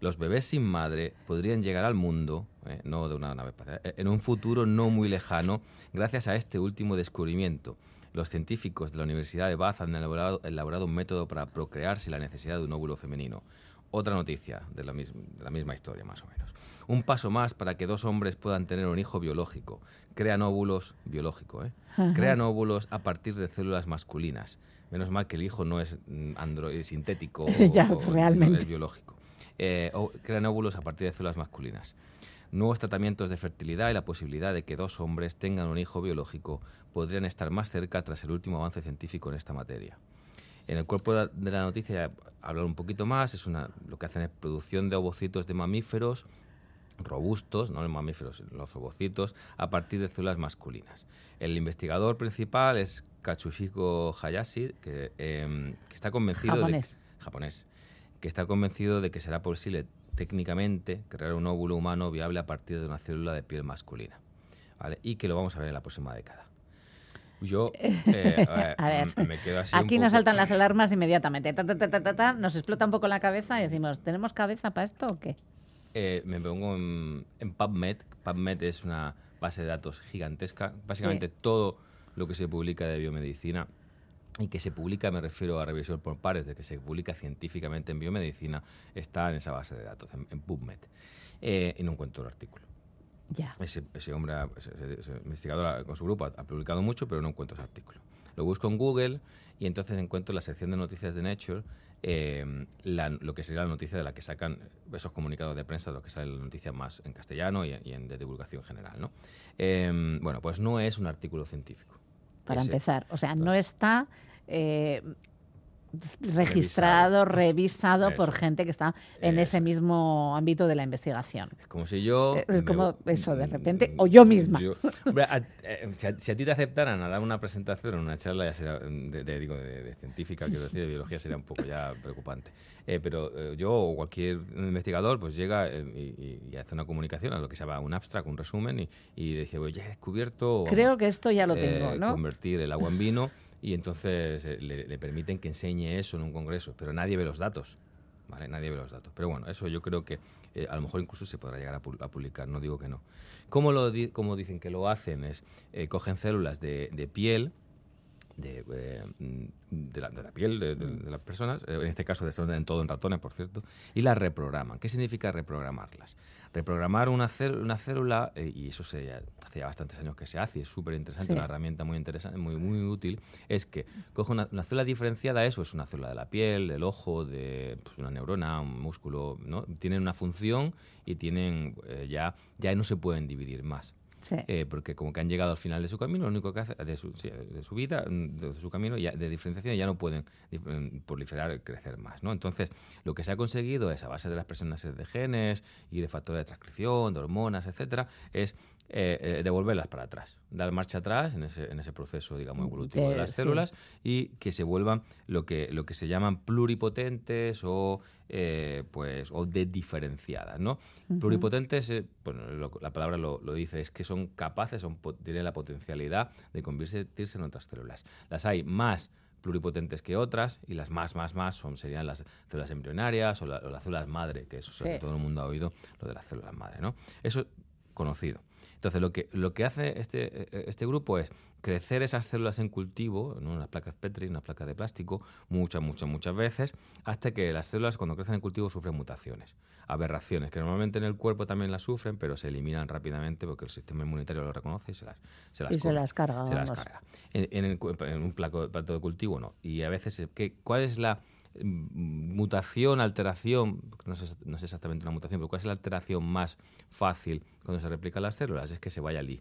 Los bebés sin madre podrían llegar al mundo, eh, no de una nave espacial, eh, en un futuro no muy lejano, gracias a este último descubrimiento. los científicos de la Universidad de Bath han elaborado, elaborado un método para procrear sin la necesidad de un óvulo femenino. Otra noticia de la, mis- de la misma historia, más o menos. Un paso más para que dos hombres puedan tener un hijo biológico. Crean óvulos, biológico, ¿eh? Crean óvulos a partir de células masculinas. Menos mal que el hijo no es mm, androide sintético [laughs] Ya, o- es biológico. Eh, crean óvulos a partir de células masculinas. Nuevos tratamientos de fertilidad y la posibilidad de que dos hombres tengan un hijo biológico podrían estar más cerca tras el último avance científico en esta materia. En el cuerpo de la noticia, hablar un poquito más, es una, lo que hacen es producción de ovocitos de mamíferos robustos, no los mamíferos, los ovocitos, a partir de células masculinas. El investigador principal es Katsushiko Hayashi, que, em, que está convencido Japonés. de japonés, que está convencido de que será posible técnicamente crear un óvulo humano viable a partir de una célula de piel masculina, ¿vale? Y que lo vamos a ver en la próxima década. Yo [laughs] eh, A ver, m- me quedo así un Aquí nos poco- saltan las alarmas inmediatamente. Ta, ta, ta, ta, ta, ta, nos explota un poco la cabeza y decimos, ¿tenemos cabeza para esto o qué? Eh, me pongo en, en PubMed. PubMed es una base de datos gigantesca. Básicamente todo lo que se publica de biomedicina y que se publica, me refiero a revisión por pares, de que se publica científicamente en biomedicina, está en esa base de datos, en, en PubMed. Eh, y no encuentro el artículo. Ya. Ese, ese hombre, ese, ese- investigador ha- con su grupo ha, ha publicado mucho, pero no encuentro ese artículo. Lo busco en Google y entonces encuentro en la sección de noticias de Nature eh, la- lo que sería la noticia de la que sacan esos comunicados de prensa, lo que sale la noticia más en castellano y, y en de divulgación general. ¿no? Eh, bueno, pues no es un artículo científico. Para Ese- empezar. O sea, no está eh, registrado, revisado por Eso. gente que está en Eso ese es. mismo ámbito de la investigación. Es como si yo... Es como eso, de mm, repente, o yo misma. yo- Hombre, a, eh, si, a, si a ti te aceptaran a dar una presentación en una charla ya mm, de, de- digo, de, de científica, quiero decir, de biología, sería un poco ya preocupante. Eh, pero eh, yo o cualquier investigador pues llega y, y- hace una comunicación, a lo que se llama un abstract, un resumen, y, y dice, "Oye, he descubierto... Creo vamos, que esto ya lo tengo, ¿no? Convertir el agua en vino y entonces eh, le, permiten que enseñe eso en un congreso, pero nadie ve los datos. ¿vale? Nadie ve los datos. Pero bueno, eso yo creo que eh, a lo mejor incluso se podrá llegar a, pu- a publicar, no digo que no. ¿Cómo, lo di- cómo dicen que lo hacen? Es, eh, cogen células de piel, de, eh, mm, de, la, de la piel de, las personas, eh, en este caso de en todo en ratones, por cierto, y las reprograman. ¿Qué significa reprogramarlas? Reprogramar una, una célula, eh, y eso se, hace ya bastantes años que se hace, y es súper interesante, Sí. una herramienta muy interesante, muy, muy útil, es que coge una, una célula diferenciada, eso es una célula de la piel, del ojo, de pues, una neurona, un músculo, ¿no? Tienen una función y tienen eh, ya, ya no se pueden dividir más. Eh, porque como que han llegado al final de su camino, lo único que hace, de su, de su vida, mm, de su camino ya, de diferenciación, ya no pueden mm, proliferar, crecer más, ¿no? Entonces, lo que se ha conseguido es, a base de las presiones de genes y de factores de transcripción, de hormonas, etcétera, es eh, eh, devolverlas para atrás, dar marcha atrás en ese, en ese proceso, digamos, evolutivo de, De- las sí. células y que se vuelvan lo que, lo que se llaman pluripotentes o, eh, pues, o de diferenciadas, ¿no? Pluripotentes, eh, bueno, lo- la palabra lo, lo dice, es que son capaces, son, tienen la potencialidad de convertirse en otras células. Las hay más pluripotentes que otras y las más, más, más son, serían las células embrionarias o, la- o las células madre, que eso Sí. todo el mundo ha oído, lo de las células madre, ¿no? Eso conocido. Entonces, lo que, lo que hace este, eh, este grupo es crecer esas células en cultivo, en unas placas Petri, unas placas de plástico, muchas, muchas, muchas veces, hasta que las células cuando crecen en cultivo sufren mutaciones, aberraciones, que normalmente en el cuerpo también las sufren, pero se eliminan rápidamente porque el sistema inmunitario lo reconoce y se las, se las Y se las carga, se las carga. En, en el en un plato de cultivo no. Y a veces, ¿qué, ¿cuál es la mutación, alteración? No sé, exactamente una mutación, pero ¿cuál es la alteración más fácil cuando se replican las células? Es que se vaya el I.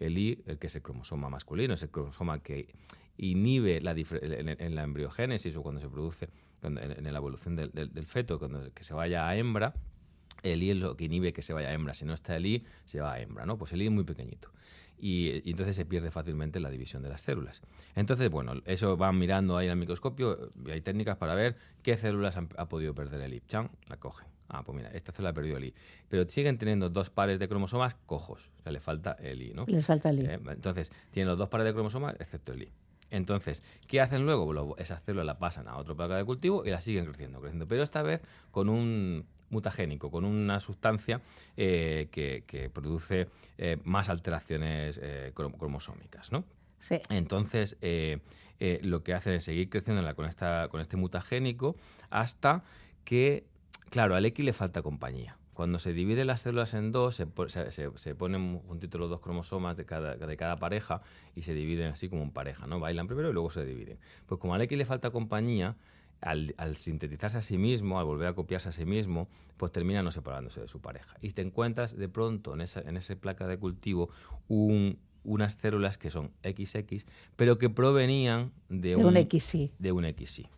El I, el que es el cromosoma masculino, es el cromosoma que inhibe la en, en la embriogénesis o cuando se produce cuando- en, la evolución del feto, cuando que se vaya a hembra, el I es lo que inhibe que se vaya a hembra. Si no está el I, se va a hembra, ¿no? Pues el I es muy pequeñito. Y, y entonces se pierde fácilmente la división de las células. Entonces, bueno, eso van mirando ahí en el microscopio y hay técnicas para ver qué células han- ha podido perder el I. Chan, la cogen. Ah, pues mira, esta célula ha perdido el I. Pero siguen teniendo dos pares de cromosomas cojos. O sea, le falta el I, ¿no? Les falta el I. Eh, entonces, tienen los dos pares de cromosomas, excepto el I. Entonces, ¿qué hacen luego? Lo- esas células las pasan a otro placa de cultivo y las siguen creciendo, creciendo. Pero esta vez con un mutagénico, con una sustancia eh, que, que produce eh, más alteraciones eh, crom- cromosómicas, ¿no? Sí. Entonces, lo que hace es seguir creciendo en la- con, esta, con este mutagénico hasta que, claro, al X le falta compañía. Cuando se dividen las células en dos, se, po- se- se- se ponen juntitos los dos cromosomas de cada, de cada pareja y se dividen así como en pareja, ¿no? Bailan primero y luego se dividen. Pues como al X le falta compañía, al, al sintetizarse a sí mismo, al volver a copiarse a sí mismo, pues termina no separándose de su pareja. Y te encuentras de pronto en esa, en esa placa de cultivo un- unas células que son XX, pero que provenían de, De un XY. De un XY.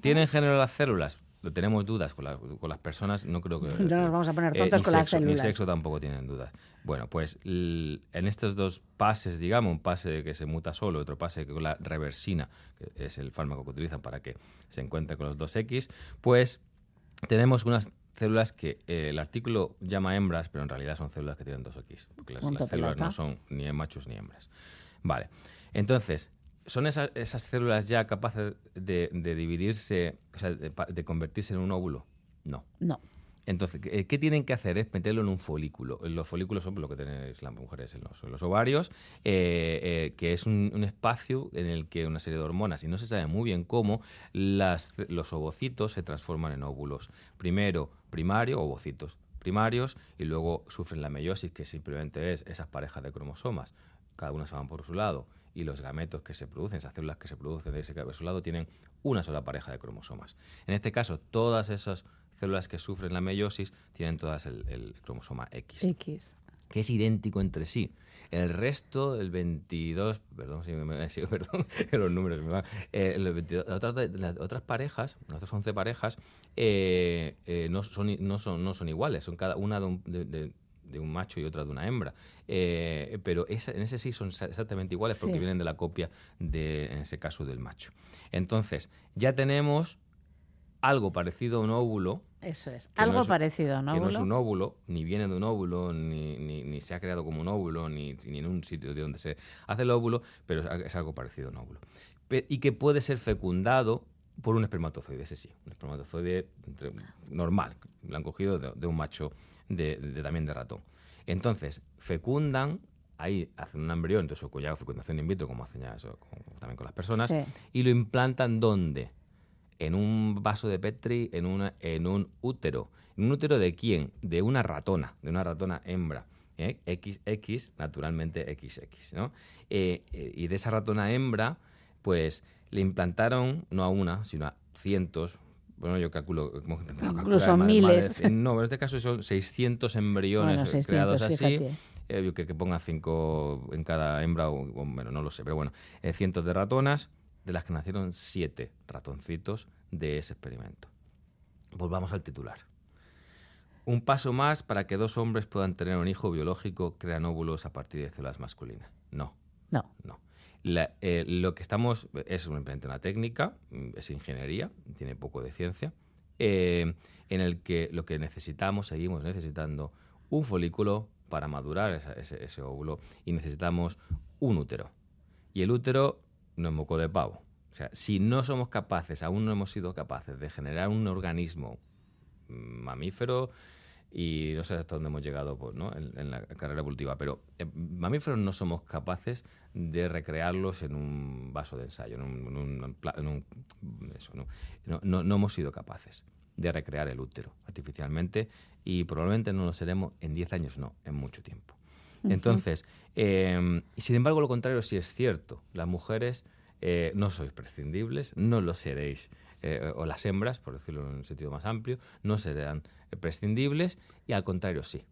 ¿Tienen género las células? Lo tenemos dudas con, la- con las personas, no creo que... No nos vamos a poner eh, tontos ni con las sexo- Ni células. sexo tampoco tienen dudas. Bueno, pues en estos dos pases, digamos, un pase que se muta solo, otro pase con la reversina, que es el fármaco que utilizan para que se encuentre con los dos X, pues tenemos unas células que eh, el artículo llama hembras, pero en realidad son células que tienen dos X, porque las, células no son ni machos ni hembras. Vale, entonces, ¿son esas, esas células ya capaces de, de dividirse, o sea, de, de convertirse en un óvulo? No. No. Entonces, ¿qué, tienen que hacer? Es meterlo en un folículo. Los folículos son lo que tenéis las mujeres en los, ovarios, eh, eh, que es un, espacio en el que una serie de hormonas, y no se sabe muy bien cómo, los ovocitos se transforman en óvulos. Primero, primario, ovocitos primarios, y luego sufren la meiosis, que simplemente es esas parejas de cromosomas. Cada una se van por su lado, y los gametos que se producen, esas células que se producen de ese lado, tienen una sola pareja de cromosomas. En este caso, todas esas células que sufren la meiosis tienen todas el, el cromosoma X, X. que es idéntico entre sí. El resto, el 22, perdón, sí, me- sí, [laughs] perdón, los números me van. Eh, el 22 otras, de- las otras parejas, las otras 11 parejas, eh, eh, no, son, no, son, no son iguales, son cada una de un, de- de- de un macho y otra de una hembra. Eh, pero esa- en ese sí son exactamente iguales porque Sí. vienen de la copia, de, en ese caso, del macho. Entonces, ya tenemos algo parecido a un óvulo, Eso es. Que no Algo es- parecido, ¿no? que no es un óvulo, ni viene de un óvulo, ni, ni- ni se ha creado como un óvulo, ni, ni en un sitio de donde se hace el óvulo, pero es, es algo parecido a un óvulo. Pe- y que puede ser fecundado por un espermatozoide, ese sí, un espermatozoide normal, lo han cogido de, de un macho de, de- también de ratón. Entonces, fecundan, ahí hacen un embrión, entonces o ya fecundación in vitro, como hacen ya eso con- también con las personas, Sí. y lo implantan ¿dónde? En un vaso de Petri, en, una, en un útero. ¿En un útero de quién? De una ratona, de una ratona hembra. ¿eh? XX, naturalmente XX, ¿no? Eh, eh, y de esa ratona hembra, pues le implantaron, no a una, sino a cientos, bueno, yo calculo... como Incluso más- miles. no, en este caso son 600 embriones Bueno, 600, creados así. Eh, que, que ponga cinco en cada hembra, o, bueno, no lo sé, pero bueno, eh, cientos de ratonas, de las que nacieron siete ratoncitos de ese experimento. Volvamos al titular. Un paso más para que dos hombres puedan tener un hijo biológico crean óvulos a partir de células masculinas. No, No. no. La- eh, lo que estamos es simplemente una técnica, mm, es ingeniería, tiene poco de ciencia, eh, en el que lo que necesitamos, seguimos necesitando un folículo para madurar esa- ese, ese óvulo y necesitamos un útero. Y el útero no es moco de pavo. O sea, si no somos capaces, aún no hemos sido capaces de generar un organismo mamífero y no sé hasta dónde hemos llegado pues, ¿no? en, en la carrera evolutiva, pero eh, mamíferos no somos capaces de recrearlos en un vaso de ensayo, en un, en un en un- eso, no- no hemos sido capaces de recrear el útero artificialmente y probablemente no lo seremos en 10 años, no, en mucho tiempo. Entonces, eh, y sin embargo, lo contrario sí es cierto. Las mujeres eh, no sois prescindibles, no lo seréis, eh, o las hembras, por decirlo en un sentido más amplio, no serán prescindibles y al contrario sí.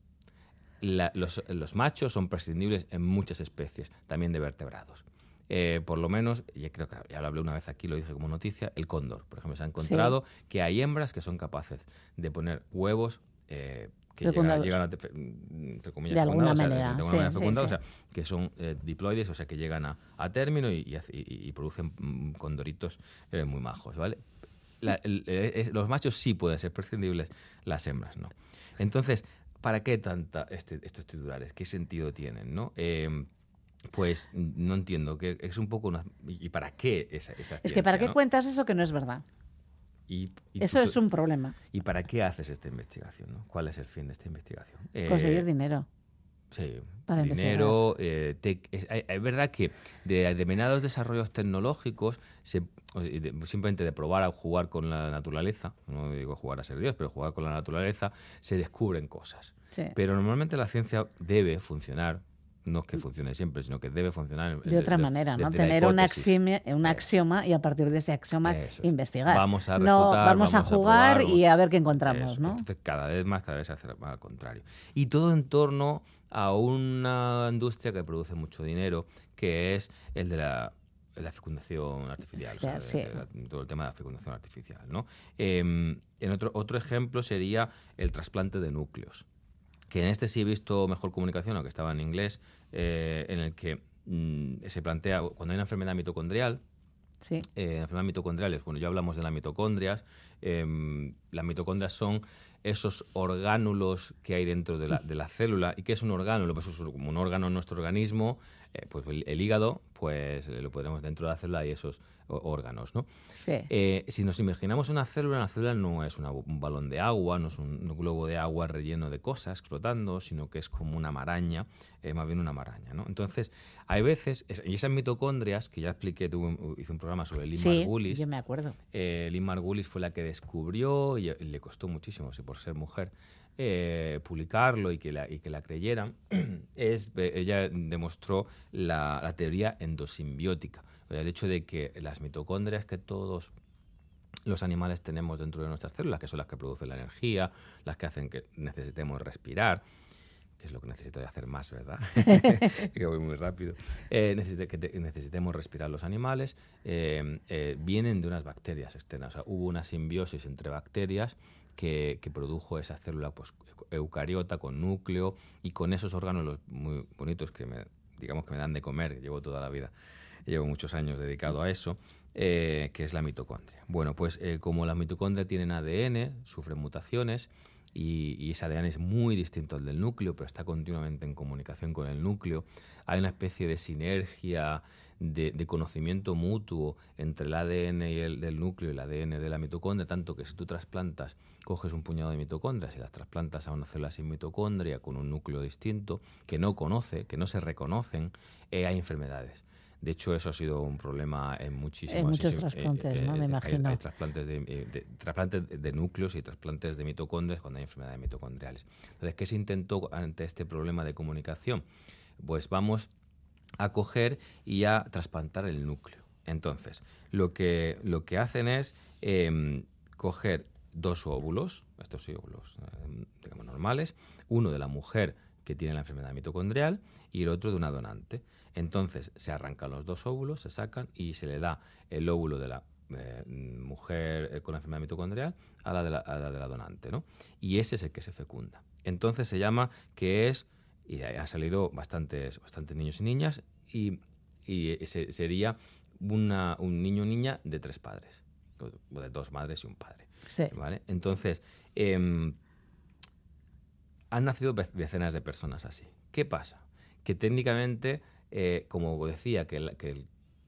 La- los, los machos son prescindibles en muchas especies, también de vertebrados. Eh, por lo menos, y creo que ya lo hablé una vez aquí, lo dije como noticia, el cóndor, por ejemplo, se ha encontrado que hay hembras que son capaces de poner huevos eh, que llegan, Fecundados. llegan a, entre comillas, De alguna fecundados, o sea, manera, de alguna sí, manera sí, fecundados, sí. o sea, que son eh, diploides, o sea, que llegan a, a término y, y y- producen mm, condoritos eh, muy majos, ¿vale? La- el- eh, los machos sí pueden ser prescindibles, las hembras no. Entonces, ¿para qué tanta este- estos titulares? ¿Qué sentido tienen, no? Eh, pues no entiendo, que es un poco una... ¿Y para qué esa, esa Es que ¿para qué no? cuentas eso que no es verdad? Y- y Eso tú es un problema. ¿Y para qué haces esta investigación? no? ¿Cuál es el fin de esta investigación? Eh, Conseguir dinero. Sí, Para dinero. eh, es, verdad que de determinados desarrollos tecnológicos, se, de- simplemente de probar a jugar con la naturaleza, no digo jugar a ser Dios, pero jugar con la naturaleza, se descubren cosas. Sí. Pero normalmente la ciencia debe funcionar, no es que funcione siempre, sino que debe funcionar De otra manera, ¿no? Tener un, un axioma y a partir de ese axioma Eso investigar. Vamos a no, vamos, a jugar probar, y a ver qué encontramos, Eso, ¿no? Entonces, cada vez más, cada vez se hace al contrario. Y todo en torno a una industria que produce mucho dinero, que es el de la, la fecundación artificial, o sea, Sí. de- de la- todo el tema de la fecundación artificial. ¿no? Em, en otro, otro ejemplo sería el trasplante de núcleos, que en este sí he visto mejor comunicación, aunque estaba en inglés, eh, en el que mm, se plantea, cuando hay una enfermedad mitocondrial, Sí. eh, enfermedades mitocondriales, bueno, ya hablamos de las mitocondrias. em, las mitocondrias son esos orgánulos que hay dentro de la, de la célula. ¿Y qué es un orgánulo? Pues es como un órgano en nuestro organismo, eh, pues el, el hígado, pues lo podremos dentro de la célula y esos órganos, ¿no? Sí. Eh, si nos imaginamos una célula, una célula no es una- un balón de agua, no es un, un globo de agua relleno de cosas flotando, sino que es como una maraña, eh, más bien una maraña. ¿no? Entonces, hay veces, es- y esas mitocondrias, que ya expliqué, tuve un- hice un programa sobre Lynn sí, Margulis, yo me acuerdo. eh, Lynn Margulis fue la que descubrió, y, y le costó muchísimo, sí, por ser mujer, eh, publicarlo y que la, y que la creyeran, [clears throat] es, eh, ella demostró la, la teoría endosimbiótica. El hecho de que las mitocondrias que todos los animales tenemos dentro de nuestras células, que son las que producen la energía, las que hacen que necesitemos respirar, que es lo que necesito de hacer más, ¿verdad? [laughs] [laughs] que voy muy rápido. Eh, necesite- que te- necesitemos respirar los animales, eh, eh, vienen de unas bacterias externas. O sea, hubo una simbiosis entre bacterias que, produjo esa célula pues, eucariota con núcleo y con esos órganos muy bonitos que me, digamos que me dan de comer. Llevo toda la vida, llevo muchos años dedicado a eso. eh, que es la mitocondria. Bueno, pues eh, como las mitocondrias tienen ADN, sufren mutaciones, y, y ese ADN es muy distinto al del núcleo, pero está continuamente en comunicación con el núcleo. Hay una especie de sinergia, de, de conocimiento mutuo entre el ADN y el, del núcleo y el ADN de la mitocondria, tanto que si tú trasplantas, coges un puñado de mitocondrias y las trasplantas a una célula sin mitocondria con un núcleo distinto, que no conoce, que no se reconocen, eh, hay enfermedades. De hecho, eso ha sido un problema en muchísimos En muchos sí, sí, trasplantes, ¿no? Me imagino. Hay, trasplantes de, eh, de- trasplantes de núcleos y trasplantes de mitocondrias cuando hay enfermedades mitocondriales. Entonces, ¿qué se intentó ante este problema de comunicación? Pues vamos a coger y a trasplantar el núcleo. Entonces, lo que, lo que hacen es em, coger dos óvulos, estos óvulos em, digamos, normales, uno de la mujer que tiene la enfermedad mitocondrial y el otro de una donante. Entonces, se arrancan los dos óvulos, se sacan y se le da el óvulo de la eh, mujer eh, con la enfermedad mitocondrial a la, de la, a la de la donante, ¿no? Y ese es el que se fecunda. Entonces se llama que es, y ha salido bastantes, bastantes niños y niñas, y, y ese sería una, un niño o niña de tres padres, o de dos madres y un padre. Sí. ¿vale? Entonces, em, han nacido decenas de personas así. ¿Qué pasa? Que técnicamente, eh, como decía, que la, que,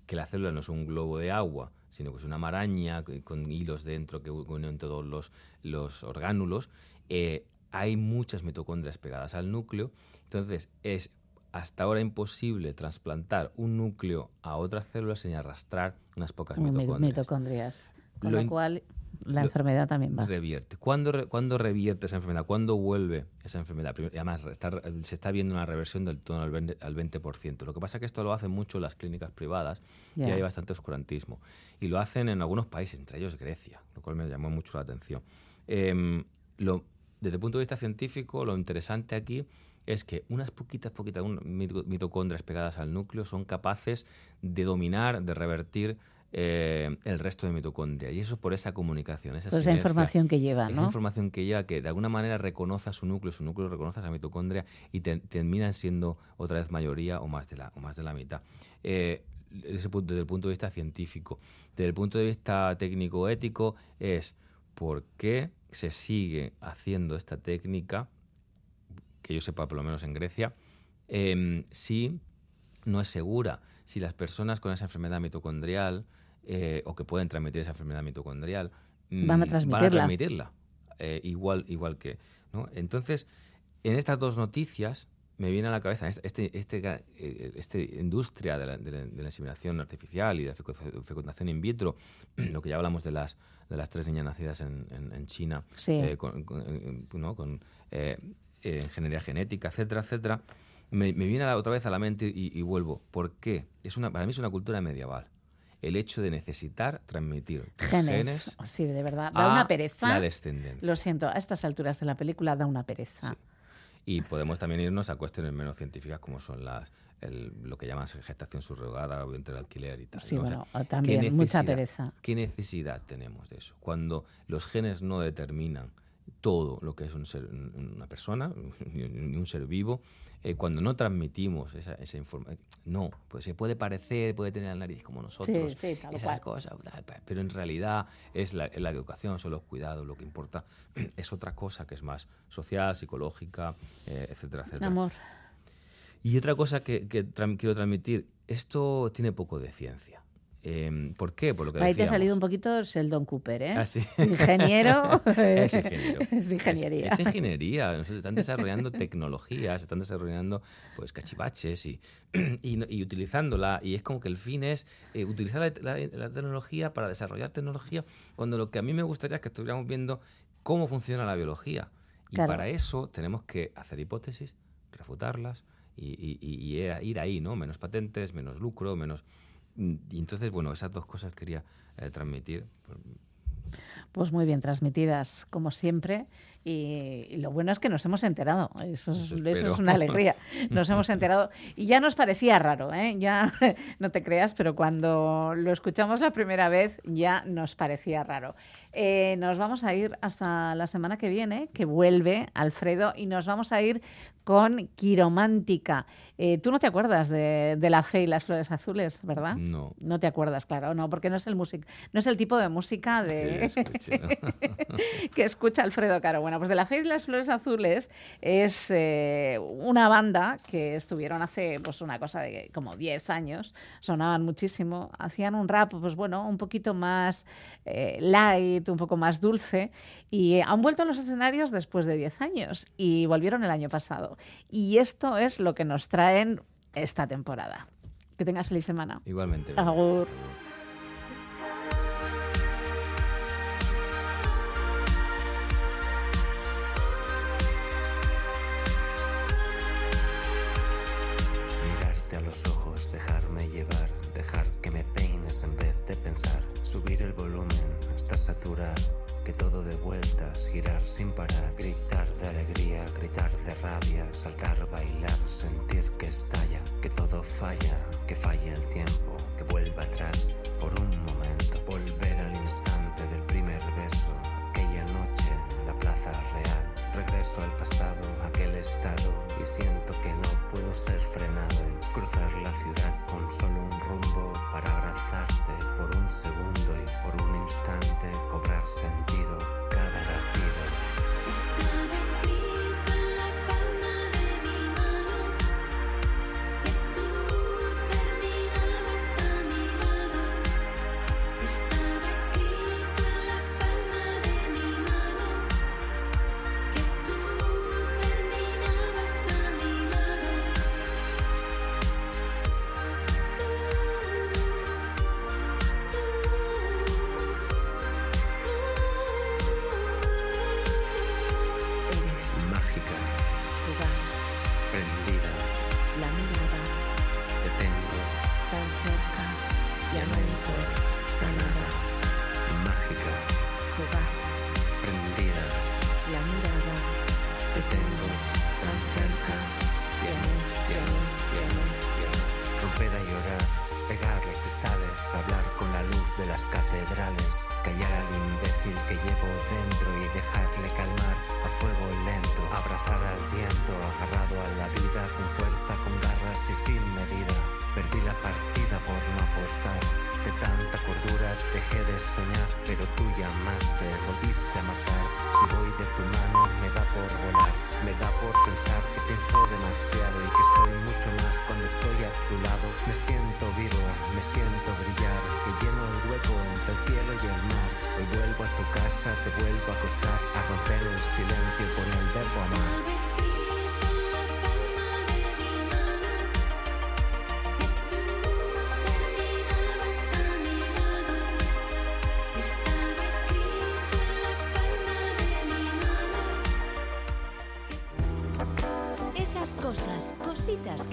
la célula no es un globo de agua, sino que es una maraña con, con hilos dentro que unen todos los, los orgánulos, eh, hay muchas mitocondrias pegadas al núcleo. Entonces, es hasta ahora imposible trasplantar un núcleo a otras células sin arrastrar unas pocas Mi- mitocondrias. mitocondrias. Con Lo lo, cual, la enfermedad también va. Revierte. ¿Cuándo, re- cuándo revierte esa enfermedad? ¿Cuándo vuelve esa enfermedad? Primero- y además, está- se está viendo una reversión del tono al 20%, al 20%. Lo que pasa es que esto lo hacen mucho las clínicas privadas y Ya. hay bastante oscurantismo. Y lo hacen en algunos países, entre ellos Grecia, lo cual me llamó mucho la atención. Em, lo- desde el punto de vista científico, lo interesante aquí es que unas poquitas, poquitas un- mitocondrias pegadas al núcleo son capaces de dominar, de revertir eh, el resto de mitocondria. Y eso por esa comunicación, esa Por esa información que lleva, Esa ¿no? información que lleva que de alguna manera reconoce a su núcleo, su núcleo reconoce a esa mitocondria y te- terminan siendo otra vez mayoría o más de la, o más de la mitad. Eh, desde el punto de vista científico. Desde el punto de vista técnico-ético es por qué se sigue haciendo esta técnica, que yo sepa por lo menos en Grecia, em, si no es segura, si las personas con esa enfermedad mitocondrial eh, o que pueden transmitir esa enfermedad mitocondrial mm, Van a transmitirla. transmitirla, eh, igual, igual que. ¿no? Entonces, en estas dos noticias me viene a la cabeza esta este, este, eh, este industria de la, de, la, de la inseminación artificial y de la fecu- fecundación in vitro, [clears throat] lo que ya hablamos de las, de las tres niñas nacidas en, en- en China, Sí. eh, con, con, eh, ¿no? con eh, eh, ingeniería genética, etcétera, etcétera, me, me viene a la- otra vez a la mente y, y vuelvo. ¿Por qué? Es una, para mí es una cultura medieval. El hecho de necesitar transmitir Genes. Sí, de verdad. Da a una pereza. la descendencia. Lo siento, a estas alturas de la película da una pereza. Sí. Y podemos también irnos a cuestiones menos científicas como son las el- lo que llaman gestación subrogada, vientre de alquiler y tal. Sí, ¿no? O sea, bueno, ¿qué también, mucha pereza. ¿Qué necesidad tenemos de eso? Cuando los genes no determinan todo lo que es un ser- un- una persona, [laughs] ni un ser vivo, eh, cuando no transmitimos esa, esa información, no, pues se puede parecer, puede tener la nariz como nosotros, sí, tal esas cual. cosas, pero en realidad es la, la educación, son los cuidados, lo que importa [clears throat] es otra cosa que es más social, psicológica, eh, etcétera, etcétera. Amor. Y otra cosa que, quiero transmitir, esto tiene poco de ciencia. Eh, ¿Por qué? Por lo que Ahí te ha salido un poquito Sheldon Cooper, ¿eh? Ah, sí. Ingeniero. [laughs] Es ingeniero. [laughs] Es ingeniería. Es, es ingeniería. están desarrollando tecnologías, se están desarrollando pues cachivaches y, [clears throat] y, y utilizándola. Y es como que el fin es eh, utilizar la, la- la tecnología para desarrollar tecnología, cuando lo que a mí me gustaría es que estuviéramos viendo cómo funciona la biología. Y Claro. para eso tenemos que hacer hipótesis, refutarlas y, y- a- ir ahí, ¿no? Menos patentes, menos lucro, menos... Y entonces, bueno, esas dos cosas quería eh, transmitir. Pues muy bien transmitidas, como siempre. Y, y lo bueno es que nos hemos enterado. Eso es, Eso es una alegría. Nos hemos [laughs] enterado. Y ya nos parecía raro, ¿eh? Ya [laughs] no te creas, pero cuando lo escuchamos la primera vez ya nos parecía raro. Eh, nos vamos a ir hasta la semana que viene, que vuelve Alfredo, y nos vamos a ir con Quiromántica. Eh, Tú no te acuerdas de, de La Fe y las Flores Azules, ¿verdad? No. No te acuerdas, claro, no, porque no es el music, no es el tipo de música de [laughs] Que escucha Alfredo Caro. Bueno, pues de La Fe y las Flores Azules es eh, una banda que estuvieron hace pues una cosa de como 10 años, sonaban muchísimo, hacían un rap, pues bueno, un poquito más eh, light, un poco más dulce, y han vuelto a los escenarios después de 10 años y volvieron el año pasado. Y esto es lo que nos traen esta temporada. Que tengas feliz semana. Igualmente. Agur. Mirarte a los ojos, dejarme llevar, dejar que me peines en vez de pensar, subir el volumen que todo de vueltas, girar sin parar, gritar de alegría, gritar de rabia, saltar, bailar, sentir que estalla, que todo falla, que falla el tiempo, que vuelva atrás por un momento, volver al instante del primer beso, aquella noche en la plaza real. Regreso al pasado, aquel estado, y siento que no puedo ser frenado en cruzar la ciudad con solo un rumbo para abrazarte por un segundo y por un instante cobrar sentido cada latido.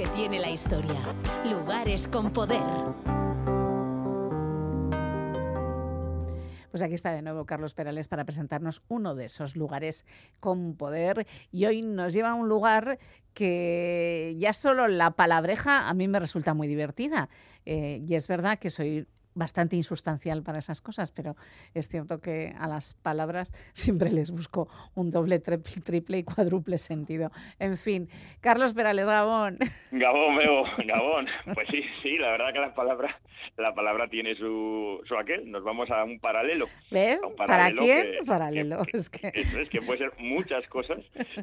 Que tiene la historia. Lugares con poder. Pues aquí está de nuevo Carlos Perales para presentarnos uno de esos lugares con poder. Y hoy nos lleva a un lugar que ya solo la palabreja a mí me resulta muy divertida. Eh, y es verdad que soy bastante insustancial para esas cosas, pero es cierto que a las palabras [laughs] siempre les busco un doble, triple, triple y cuádruple sentido. En fin, Carlos Perales, Gabón. [laughs] Gabón, Bego, [laughs] Gabón. Pues sí, sí, la verdad que la palabra, la palabra tiene su, su aquel. Nos vamos a un paralelo. ¿Ves? Un ¿Para paralelo quién? que- paralelo. que- es que... Eso es que puede ser muchas cosas.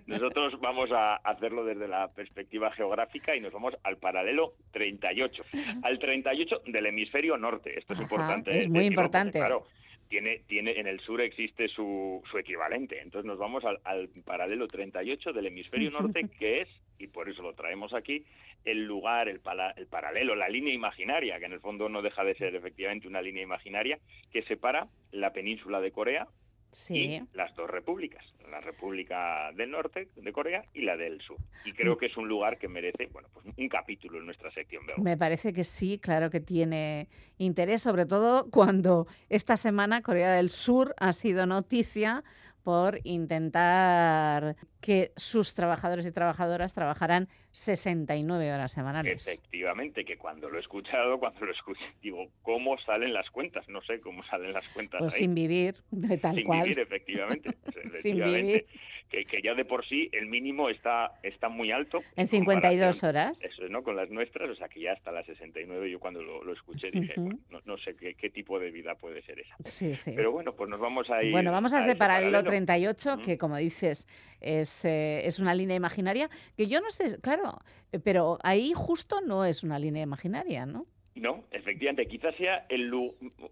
Nosotros vamos a hacerlo desde la perspectiva geográfica y nos vamos al paralelo 38, al 38 del hemisferio norte. Esto es Ajá, importante. es muy importante. claro, tiene, tiene, en el sur existe su, su equivalente. Entonces nos vamos al, al paralelo 38 del hemisferio norte, que es, y por eso lo traemos aquí, el lugar, el, pala- el paralelo, la línea imaginaria, que en el fondo no deja de ser efectivamente una línea imaginaria, que separa la península de Corea Sí. y las dos repúblicas, la República del Norte de Corea y la del Sur. Y creo que es un lugar que merece, bueno, pues un capítulo en nuestra sección. Me parece que sí, claro que tiene interés, sobre todo cuando esta semana Corea del Sur ha sido noticia por intentar que sus trabajadores y trabajadoras trabajaran 69 horas semanales. Efectivamente, que cuando lo he escuchado, cuando lo escuché, digo, ¿cómo salen las cuentas? No sé cómo salen las cuentas Pues ahí. sin vivir, de tal Sin cual. vivir, efectivamente. [laughs] Sin efectivamente. vivir. Que, que ya de por sí el mínimo está, está muy alto. En 52 comparación, horas. Eso, ¿no? Con las nuestras, o sea que ya hasta las 69 yo cuando lo, lo escuché dije, bueno, no, no sé qué, qué tipo de vida puede ser esa. Sí, sí. Pero bueno, pues nos vamos a ir Bueno, vamos a ese separar el paralelo. 38, que como dices, es, eh, es una línea imaginaria, que yo no sé, claro, pero ahí justo no es una línea imaginaria, ¿no? No, efectivamente, quizás sea el,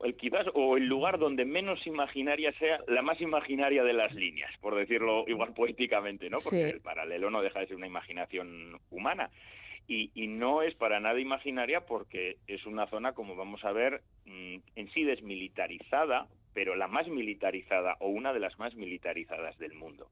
el quizás o el lugar donde menos imaginaria sea la más imaginaria de las líneas, por decirlo igual [laughs] poéticamente, ¿no? Porque Sí. el paralelo no deja de ser una imaginación humana. Y, y no es para nada imaginaria porque es una zona, como vamos a ver, mm, en sí desmilitarizada, pero la más militarizada o una de las más militarizadas del mundo.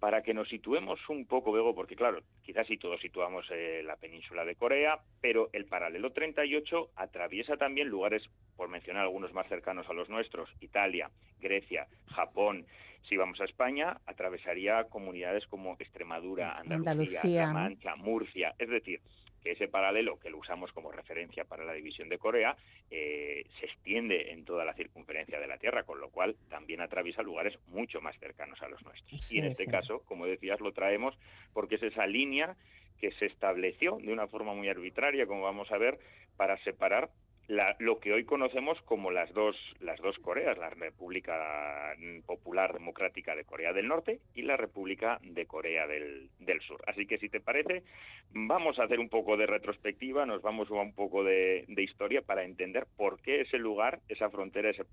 Para que nos situemos un poco, Bego, porque claro, quizás sí todos situamos eh, la península de Corea, pero el paralelo 38 atraviesa también lugares, por mencionar algunos más cercanos a los nuestros, Italia, Grecia, Japón. Si vamos a España, atravesaría comunidades como Extremadura, Andalucía, Andalucía, La. Mancha, Murcia. Es decir, que ese paralelo que lo usamos como referencia para la división de Corea eh, se extiende en toda la circunferencia de la Tierra, con lo cual también atraviesa lugares mucho más cercanos a los nuestros. Sí, y en este sí. caso, como decías, lo traemos porque es esa línea que se estableció de una forma muy arbitraria, como vamos a ver, para separar la- lo que hoy conocemos como las dos, las dos Coreas, la República Popular Democrática de Corea del Norte y la República de Corea del, Sur. Así que si te parece, vamos a hacer un poco de retrospectiva, nos vamos a un poco de, de historia para entender por qué ese lugar, esa frontera, ese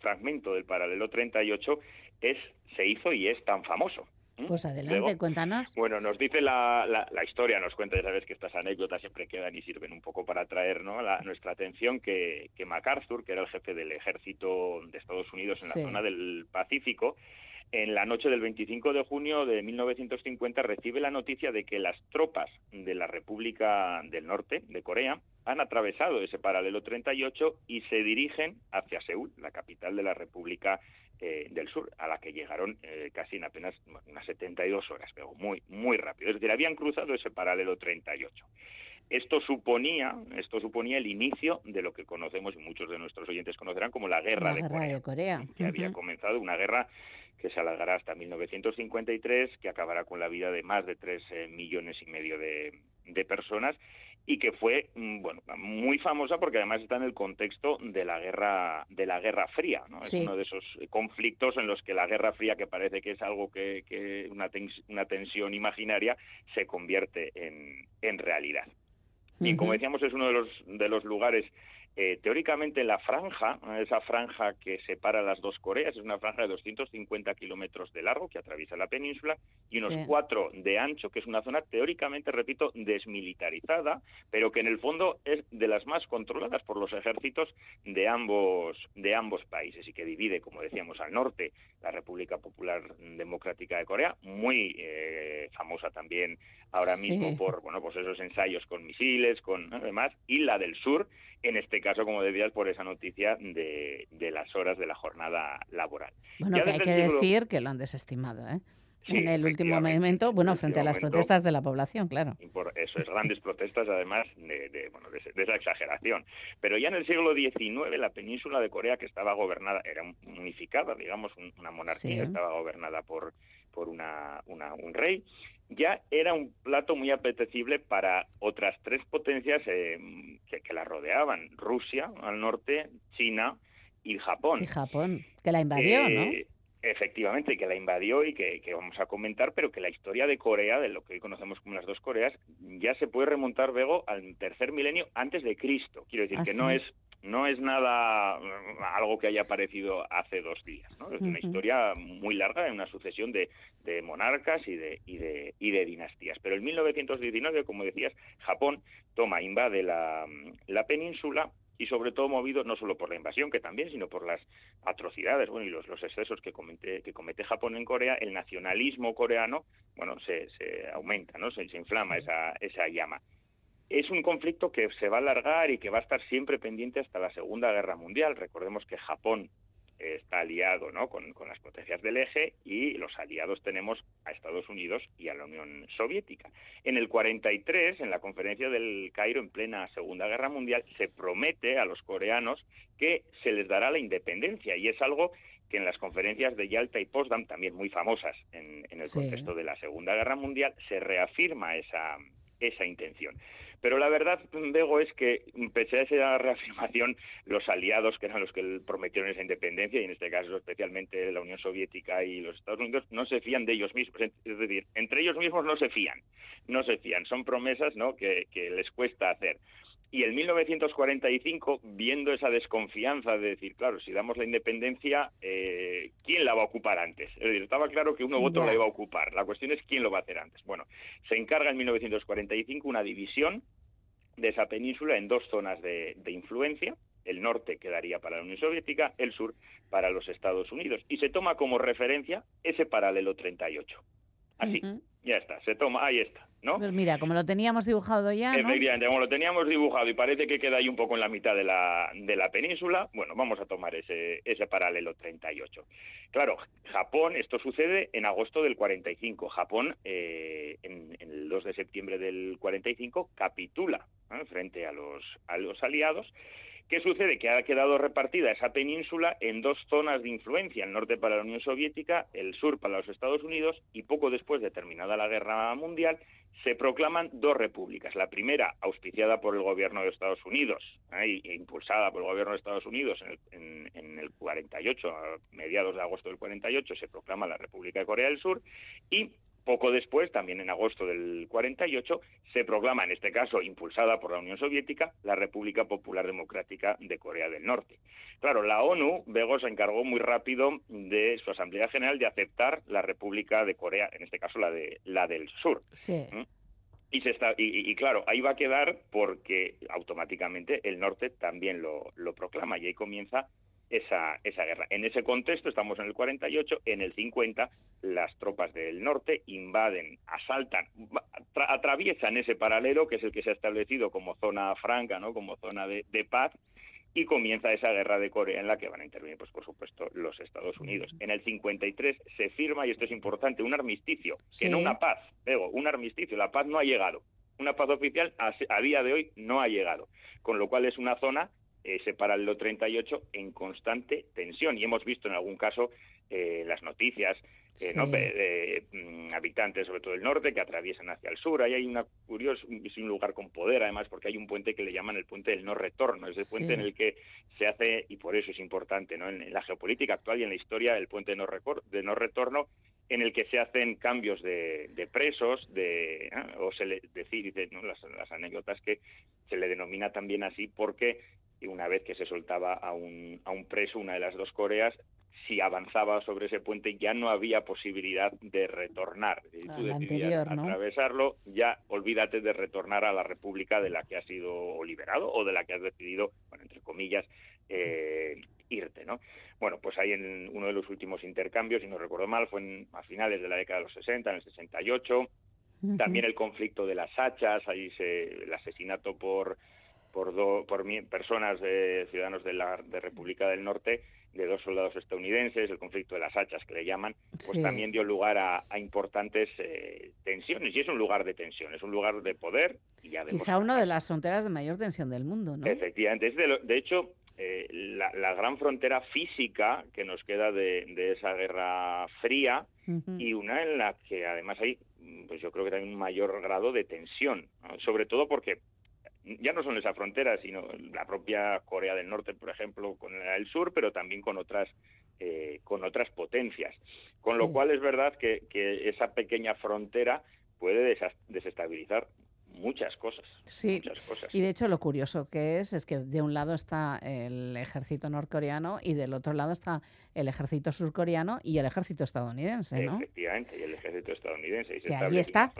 fragmento del paralelo 38 es, se hizo y es tan famoso. Pues adelante, Luego, cuéntanos. bueno, nos dice la, la, la historia, nos cuenta, ya sabes que estas anécdotas siempre quedan y sirven un poco para atraer ¿no? la- nuestra atención, que, que MacArthur, que era el jefe del ejército de Estados Unidos en Sí. la zona del Pacífico, en la noche del 25 de junio de 1950 recibe la noticia de que las tropas de la República del Norte, de Corea, han atravesado ese paralelo 38 y se dirigen hacia Seúl, la capital de la República eh, del Sur, a la que llegaron eh, casi en apenas unas 72 horas, pero muy, muy rápido. Es decir, habían cruzado ese paralelo 38. Esto suponía, esto suponía el inicio de lo que conocemos y muchos de nuestros oyentes conocerán como la Guerra La de guerra Corea de Corea. que había comenzado una guerra que se alargará hasta 1953, que acabará con la vida de más de tres eh, millones y medio de, de personas y que fue mm, bueno muy famosa porque además está en el contexto de la guerra de la guerra fría ¿no? Sí. es uno de esos conflictos en los que la guerra fría que parece que es algo que, que una, tens- una tensión imaginaria se convierte en, en realidad Bien, como decíamos, es uno de los, de los lugares Eh, teóricamente la franja, esa franja que separa las dos Coreas, es una franja de 250 kilómetros de largo que atraviesa la península y unos Sí. cuatro de ancho, que es una zona teóricamente, repito, desmilitarizada, pero que en el fondo es de las más controladas por los ejércitos de ambos, de ambos países y que divide, como decíamos, al norte la República Popular Democrática de Corea, muy eh, famosa también ahora Sí. mismo por bueno pues esos ensayos con misiles, con ¿no? demás, y la del sur, en este caso, como decías, por esa noticia de, de las horas de la jornada laboral. Bueno, que hay que decir que lo han desestimado, ¿eh? Sí, en el último momento, bueno, frente a las momento. protestas de la población, claro. por eso es grandes protestas además de, de, bueno, de, de esa exageración pero ya en el siglo XIX la península de Corea que estaba gobernada era unificada digamos un- una monarquía Sí. estaba gobernada por por una, una- un rey ya era un plato muy apetecible para otras tres potencias eh, que, que la rodeaban Rusia al norte China y Japón Y Japón, que la invadió, ¿no? eh, Efectivamente, que la invadió y que, que vamos a comentar, pero que la historia de Corea, de lo que hoy conocemos como las dos Coreas, ya se puede remontar, Bego, al tercer milenio antes de Cristo. Quiero decir Ah, que sí. no es no es nada mm, algo que haya aparecido hace dos días, ¿no? Es una historia muy larga, una sucesión de, de monarcas y de, y, de, y de dinastías. Pero en 1919, como decías, Japón toma, invade la, la península y sobre todo movido no solo por la invasión, que también, sino por las atrocidades bueno, y los, los excesos que, comete, que comete Japón en Corea, el nacionalismo coreano, bueno, se, se aumenta, ¿no? Se, se inflama esa, esa llama. Es un conflicto que se va a alargar y que va a estar siempre pendiente hasta la Segunda Guerra Mundial. Recordemos que Japón eh, está aliado ¿no? con, con las potencias del eje y los aliados tenemos a Estados Unidos y a la Unión Soviética. En el 43, en la conferencia del Cairo, en plena Segunda Guerra Mundial, se promete a los coreanos que se les dará la independencia y es algo que en las conferencias de Yalta y Potsdam, también muy famosas en, en el Sí. contexto de la Segunda Guerra Mundial, se reafirma esa, esa intención. Pero la verdad, Bego, es que pese a esa reafirmación, los aliados, que eran los que prometieron esa independencia, y en este caso especialmente la Unión Soviética y los Estados Unidos, no se fían de ellos mismos. Es decir, entre ellos mismos no se fían, no se fían. Son promesas ¿no? que, que les cuesta hacer. Y en 1945, viendo esa desconfianza de decir, claro, si damos la independencia, eh, ¿quién la va a ocupar antes? Es decir, estaba claro que uno u otro la iba a ocupar. La cuestión es quién lo va a hacer antes. Bueno, se encarga en 1945 una división de esa península en dos zonas de, de influencia. El norte quedaría para la Unión Soviética, el sur para los Estados Unidos. Y se toma como referencia ese paralelo 38. Así, Ujú. ya está, se toma, ahí está, ¿no? Pues mira, como lo teníamos dibujado ya, ¿no? Efectivamente, como lo teníamos dibujado y parece que queda ahí un poco en la mitad de la, de la península, bueno, vamos a tomar ese, ese paralelo 38. Claro, Japón, esto sucede en agosto del 45. Japón, eh, en, en el 2 de septiembre del 45, capitula ¿eh? frente a los, a los aliados. ¿Qué sucede? Que ha quedado repartida esa península en dos zonas de influencia, el norte para la Unión Soviética, el sur para los Estados Unidos, y poco después de terminada la Guerra Mundial, se proclaman dos repúblicas. La primera, auspiciada por el gobierno de Estados Unidos ¿eh? e impulsada por el gobierno de Estados Unidos en el, en- en el 48, a mediados de agosto del 48, se proclama la República de Corea del Sur, y poco después, también en agosto del 48, se proclama, en este caso impulsada por la Unión Soviética, la República Popular Democrática de Corea del Norte. Claro, la ONU, Bego, se encargó muy rápido de su Asamblea General de aceptar la República de Corea, en este caso la, de, la del Sur. Sí. Y, se está, y, y- y claro, ahí va a quedar porque automáticamente el norte también lo, lo proclama y ahí comienza esa, esa guerra. En ese contexto, estamos en el 48, en el 50, las tropas del norte invaden, asaltan, atraviesan ese paralelo que es el que se ha establecido como zona franca, ¿no? como zona de, de paz, y comienza esa guerra de Corea en la que van a intervenir, pues por supuesto, los Estados Unidos. En el 53 se firma, y esto es importante, un armisticio, que Sí. no una paz, Digo, un armisticio, la paz no ha llegado. Una paz oficial a, a día de hoy no ha llegado, con lo cual es una zona, ese paralelo 38, en constante tensión. Y hemos visto en algún caso eh, las noticias eh, de, mm, habitantes, sobre todo del norte, que atraviesan hacia el sur. Ahí hay una curioso, es un lugar con poder, además, porque hay un puente que le llaman el puente del no retorno. Es el puente en el que se hace, y por eso es importante, ¿no? en, en la geopolítica actual y en la historia, el puente de no, de no retorno, en el que se hacen cambios de, de presos, de, ¿eh? o se le decir, ¿no? las, las anécdotas que se le denomina también así, porque y una vez que se soltaba a un, a un preso, una de las dos Coreas, si avanzaba sobre ese puente ya no había posibilidad de retornar. Si tú decidías anterior, ¿no? atravesarlo, ya olvídate de retornar a la república de la que has sido liberado o de la que has decidido, bueno, entre comillas, eh, irte, ¿no? Bueno, pues ahí en uno de los últimos intercambios, si no recuerdo mal, fue en- a finales de la década de los 60, en el 68, también el conflicto de las hachas, ahí se, el asesinato por por, do- por personas de ciudadanos de la de República del Norte de dos soldados estadounidenses, el conflicto de las hachas que le llaman, pues Sí. también dio lugar a, a importantes eh, tensiones y es un lugar de tensión, es un lugar de poder y ya vemos Quizá una de las fronteras de mayor tensión del mundo, ¿no? Efectivamente. Es de, lo- de hecho, eh, la, la gran frontera física que nos queda de, de esa guerra fría y una en la que además hay, pues yo creo que hay un mayor grado de tensión, ¿no? sobre todo porque ya no son esa frontera, sino la propia Corea del Norte, por ejemplo, con el sur, pero también con otras eh, con otras potencias. Con lo cual es verdad que, que esa pequeña frontera puede desestabilizar muchas cosas. Sí, muchas cosas. y de hecho lo curioso que es es que de un lado está el ejército norcoreano y del otro lado está el ejército surcoreano y el ejército estadounidense, ¿no? Efectivamente, y el ejército estadounidense. y se Que ahí está.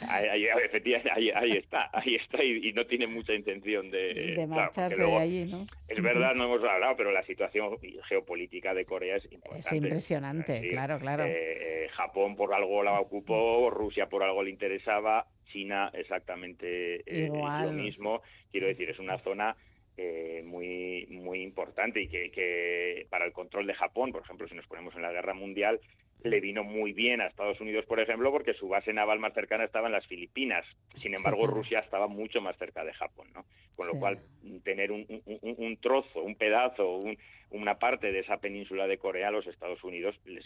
Ahí, ahí- efectivamente, ahí, ahí está, ahí está y, y no tiene mucha intención de, De claro, porque marcharse luego- de allí, ¿no? Es verdad, no hemos hablado, pero la situación geopolítica de Corea es importante. Es impresionante, Es decir, claro, claro. eh, eh, Japón por algo la ocupó, Rusia por algo le interesaba, China exactamente eh, lo mismo. Quiero decir, es una zona eh, muy muy importante y que, que para el control de Japón, por ejemplo, si nos ponemos en la guerra mundial, le vino muy bien a Estados Unidos, por ejemplo, porque su base naval más cercana estaba en las Filipinas. Sin embargo. Rusia estaba mucho más cerca de Japón, ¿no? Con lo Sí. cual, tener un, un- trozo, un pedazo, un- una parte de esa península de Corea a los Estados Unidos les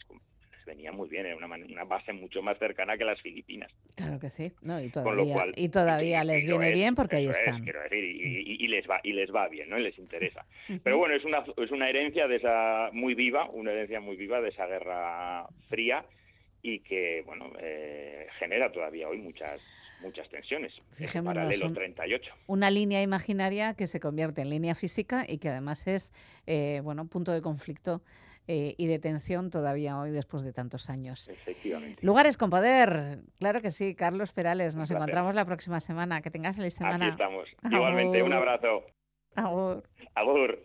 venía muy bien, era una, una base mucho más cercana que las Filipinas. Claro que sí. No, y todavía, cual, y todavía y- les viene es, bien porque ahí es, están. quiero decir, y, y- les va y les va bien, ¿no? Y les interesa. Pero bueno, es una es una herencia de esa muy viva, una herencia muy viva de esa guerra fría y que bueno eh, genera todavía hoy muchas muchas tensiones. Fijémonos, paralelo un- 38. Una línea imaginaria que se convierte en línea física y que además es eh, bueno punto de conflicto eh, y de tensión todavía hoy después de tantos años. Efectivamente. Lugares con poder, claro que sí, Carlos Perales. Nos encontramos la próxima semana. Que tengas feliz semana. Aquí estamos. [laughs] Igualmente, un abrazo. Agur. Agur.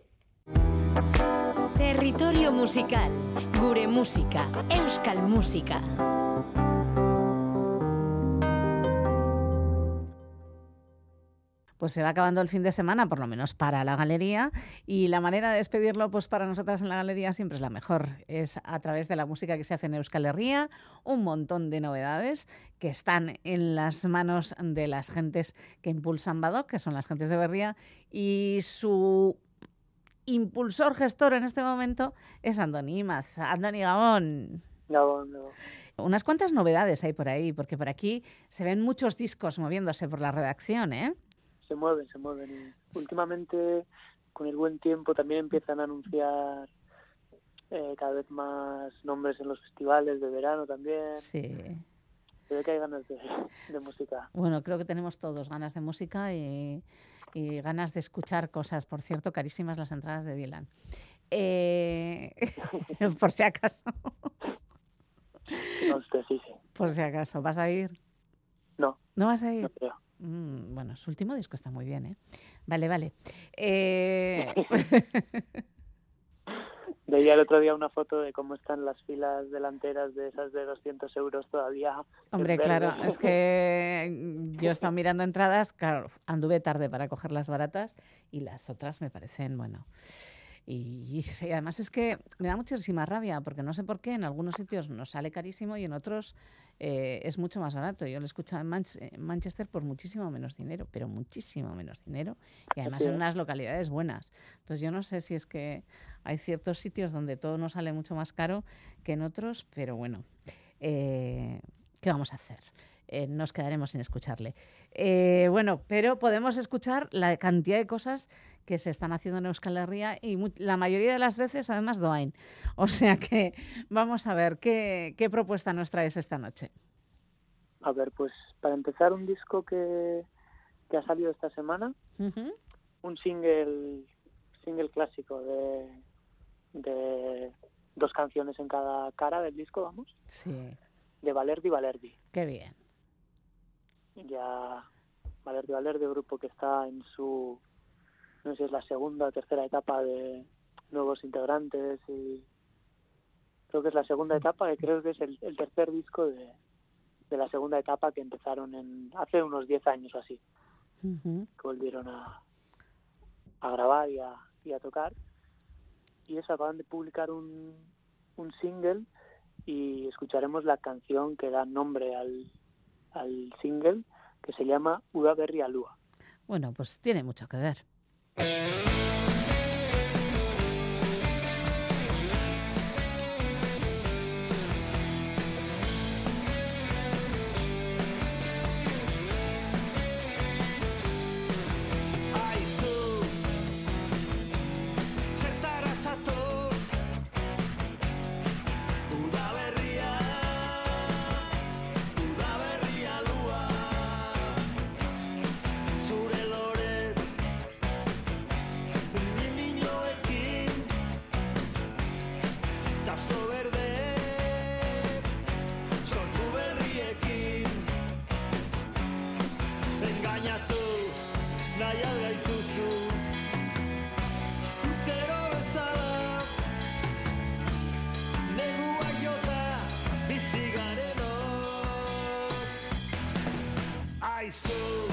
Territorio musical. Gure música. Euskal música. Pues se va acabando el fin de semana, por lo menos para la galería, y la manera de despedirlo, pues para nosotras en la galería siempre es la mejor. Es a través de la música que se hace en Euskal Herria, un montón de novedades que están en las manos de las gentes que impulsan Badoc, que son las gentes de Berría, y su impulsor gestor en este momento es Andoni Imaz. Andoni Gabón. Gabón, Gabón. Unas cuantas novedades hay por ahí, porque por aquí se ven muchos discos moviéndose por la redacción, ¿eh? Se mueven, se mueven. Y últimamente, con el buen tiempo, también empiezan a anunciar eh, cada vez más nombres en los festivales de verano también. Sí. Se ve que hay ganas de, de música. Bueno, creo que tenemos todos ganas de música y, y ganas de escuchar cosas. Por cierto, carísimas las entradas de Dylan. Eh, [laughs] por si acaso. Hostia, sí, sí. Por si acaso. ¿Vas a ir? No. ¿No vas a ir? No creo. Mm, bueno, su último disco está muy bien, ¿eh? Vale, vale. Eh, [laughs] Veía el otro día una foto de cómo están las filas delanteras de esas de 200 euros todavía. Hombre, claro, es que yo he estado mirando entradas, claro, anduve tarde para coger las baratas y las otras me parecen, bueno. Y, y además es que me da muchísima rabia porque no sé por qué en algunos sitios nos sale carísimo y en otros eh, es mucho más barato. Yo lo he escuchado en, Manch- en Manchester por muchísimo menos dinero, pero muchísimo menos dinero y además en unas localidades buenas. Entonces yo no sé si es que hay ciertos sitios donde todo nos sale mucho más caro que en otros, pero bueno, eh, ¿qué vamos a hacer? Eh, nos quedaremos sin escucharle. Eh, bueno, pero podemos escuchar la cantidad de cosas que se están haciendo en Euskal Herria y la mayoría de las veces además doain. O sea que vamos a ver qué, qué propuesta nos traes esta noche. A ver, pues para empezar un disco que, que ha salido esta semana, un single single clásico de, de dos canciones en cada cara del disco, vamos, Sí, de Valerdi Valerdi. qué bien. Ya Valerdi Valerdi, grupo que está en su, no sé si es la segunda o tercera etapa de nuevos integrantes y creo que es la segunda etapa y creo que es el, el tercer disco de, de la segunda etapa que empezaron en hace unos 10 años o así, que volvieron a, a grabar y a, y a tocar. Y eso, acaban de publicar un, un single y escucharemos la canción que da nombre al, al single, que se llama Uda Berri Alua. Bueno, pues tiene mucho que ver. so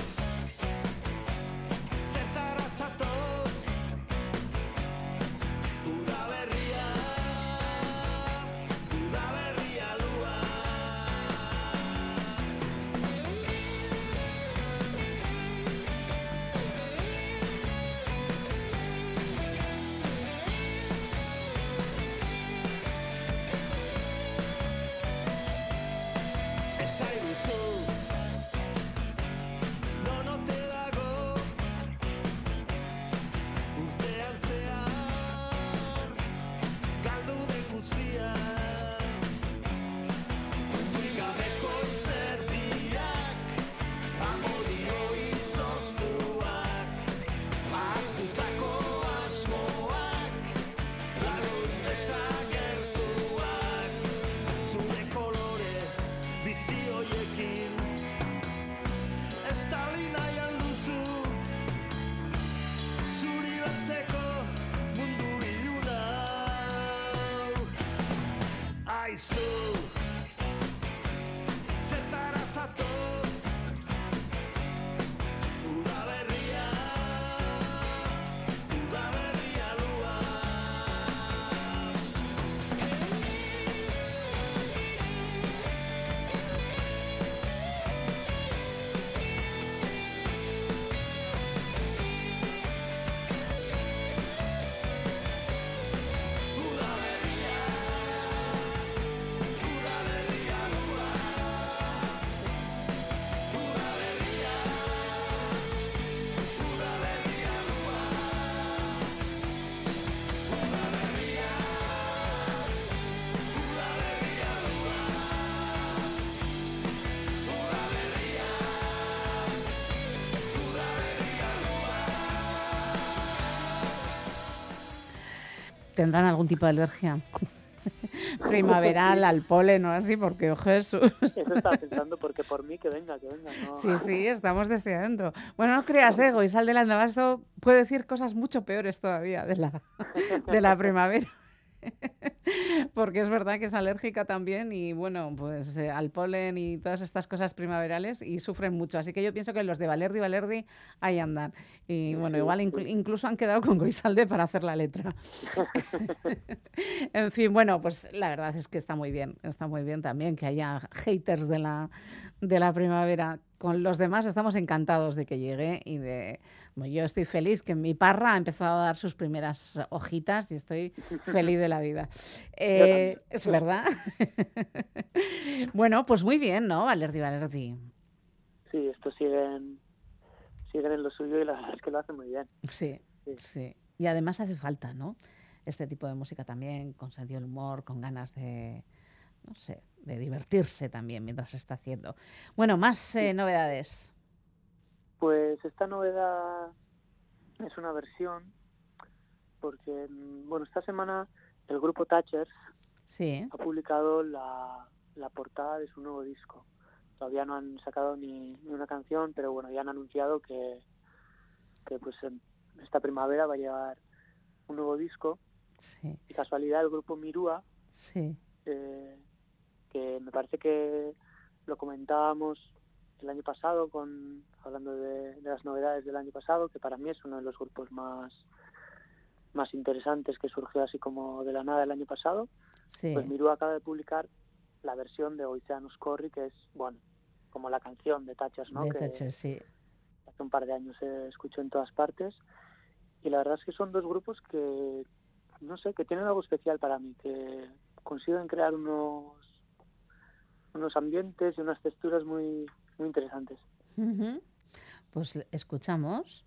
¿Tendrán algún tipo de alergia? [laughs] Primaveral, al polen o así, porque, oh Jesús. Eso estaba pensando porque por mí que venga, que venga. No. Sí, sí, estamos deseando. Bueno, no creas, ¿eh? Goizal del Andabaso puede decir cosas mucho peores todavía de la, de la primavera. Porque es verdad que es alérgica también y bueno, pues eh, al polen y todas estas cosas primaverales y sufren mucho. Así que yo pienso que los de Valerdi Valerdi ahí andan. Y bueno, igual inclu- incluso han quedado con Goizalde para hacer la letra. [laughs] en fin, bueno, pues la verdad es que está muy bien, está muy bien también que haya haters de la, de la primavera. Con los demás estamos encantados de que llegue y de... bueno, yo estoy feliz que mi parra ha empezado a dar sus primeras hojitas y estoy feliz de la vida. [laughs] Eh, es verdad. [laughs] bueno, pues muy bien, ¿no? Valerdi, Valerdi. Sí, estos siguen, siguen en lo suyo y la [laughs] verdad es que lo hacen muy bien. Sí, sí. Y además hace falta, ¿no? Este tipo de música también, con sentido del humor, con ganas de, no sé, de divertirse también mientras se está haciendo. Bueno, más eh, novedades. Pues esta novedad es una versión porque, mm, bueno, esta semana el grupo Thatchers Sí. ha publicado la, la portada de su nuevo disco. Todavía no han sacado ni, ni una canción, pero bueno, ya han anunciado que, que pues en esta primavera va a llegar un nuevo disco. Sí. Y casualidad el grupo Mirúa, Sí. eh, que me parece que lo comentábamos el año pasado con hablando de, de las novedades del año pasado, que para mí es uno de los grupos más más interesantes que surgió así como de la nada el año pasado. Sí. Pues Miru acaba de publicar la versión de Oceanus Corri, que es, bueno, como la canción de Tachas, ¿no? De que sí. hace un par de años se escuchó en todas partes. Y la verdad es que son dos grupos que, no sé, que tienen algo especial para mí, que consiguen crear unos, unos ambientes y unas texturas muy, muy interesantes. Pues escuchamos.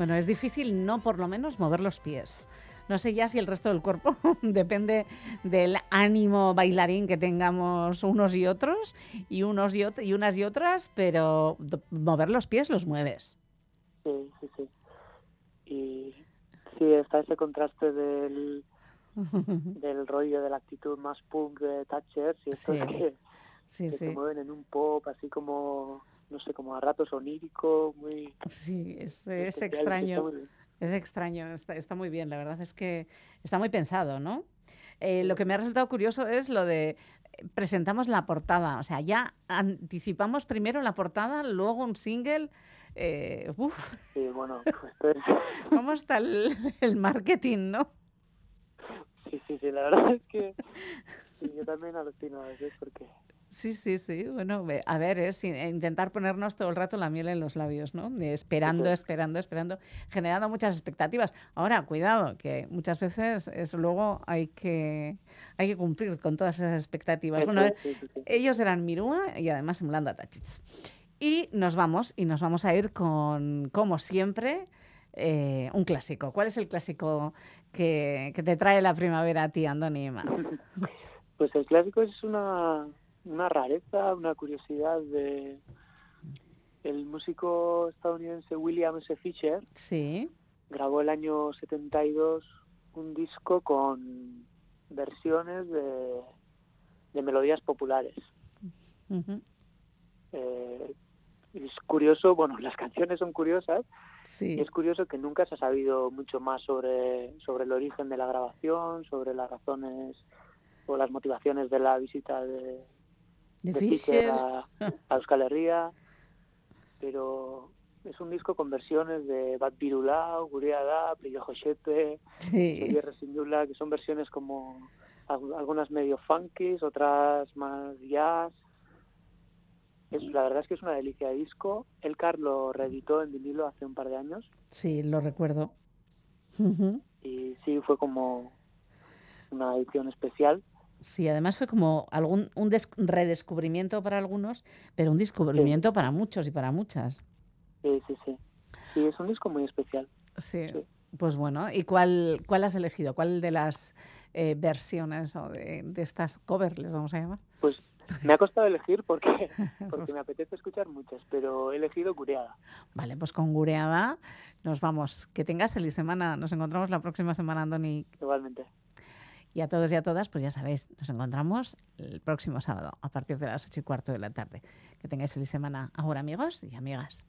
Bueno, es difícil no por lo menos mover los pies. No sé ya si el resto del cuerpo [laughs] depende del ánimo bailarín que tengamos unos y otros y unos y, y unas y otras, pero mover los pies los mueves. Sí, sí, sí. Y sí, está ese contraste del, [laughs] del rollo, de la actitud más punk de Thatcher y estos Sí. que, Sí, que sí. se mueven en un pop así como, no sé, como a ratos onírico, muy... Sí, es, es extraño. muy. Es extraño, está, está muy bien, la verdad es que está muy pensado, ¿no? Eh, lo que me ha resultado curioso es lo de eh, presentamos la portada, o sea, ya anticipamos primero la portada, luego un single. Eh, uf, Sí, bueno, [laughs] pues esto es- ¿cómo está el, el marketing, no? sí, sí, sí, la verdad es que sí, yo también alucino a veces porque... Sí, sí, sí. Bueno, a ver, es in- intentar ponernos todo el rato la miel en los labios, ¿no? De Esperando, esperando, esperando, generando muchas expectativas. Ahora, cuidado, que muchas veces es luego hay que hay que cumplir con todas esas expectativas. Bueno, sí, sí, ellos eran Mirúa y además simulando a Tachits. Y nos vamos, y nos vamos a ir con, como siempre, eh, un clásico. ¿Cuál es el clásico que, que te trae la primavera a ti, Andoni? [laughs] Pues el clásico es una, una rareza, una curiosidad de el músico estadounidense William S. Fisher Sí. grabó el año 72 un disco con versiones de, de melodías populares. Eh, es curioso, bueno, las canciones son curiosas Sí. y es curioso que nunca se ha sabido mucho más sobre, sobre el origen de la grabación, sobre las razones o las motivaciones de la visita de, De de a, a Euskal Herria, pero es un disco con versiones de Bat Birulao, Guria Da, Prillo Josepe, Sí. Que son versiones como al- algunas medio funkies, otras más jazz. Es, la verdad es que es una delicia de disco. El Car lo reeditó en vinilo hace un par de años Sí, lo recuerdo. Y sí fue como una edición especial. Sí, además fue como algún un des- redescubrimiento para algunos, pero un descubrimiento para muchos y para muchas. Sí, sí, sí. Sí, es un disco muy especial. Sí. Sí. Pues bueno, ¿y cuál, cuál has elegido? ¿Cuál de las eh, versiones o de, de estas covers les vamos a llamar? Pues me ha costado elegir porque, [laughs] porque me apetece escuchar muchas, pero he elegido Curiada. Vale, pues con Gureada nos vamos. Que tengas feliz semana. Nos encontramos la próxima semana, Andoni. Igualmente. Y a todos y a todas, pues ya sabéis, nos encontramos el próximo sábado a partir de las ocho y cuarto de la tarde. Que tengáis feliz semana ahora, amigos y amigas.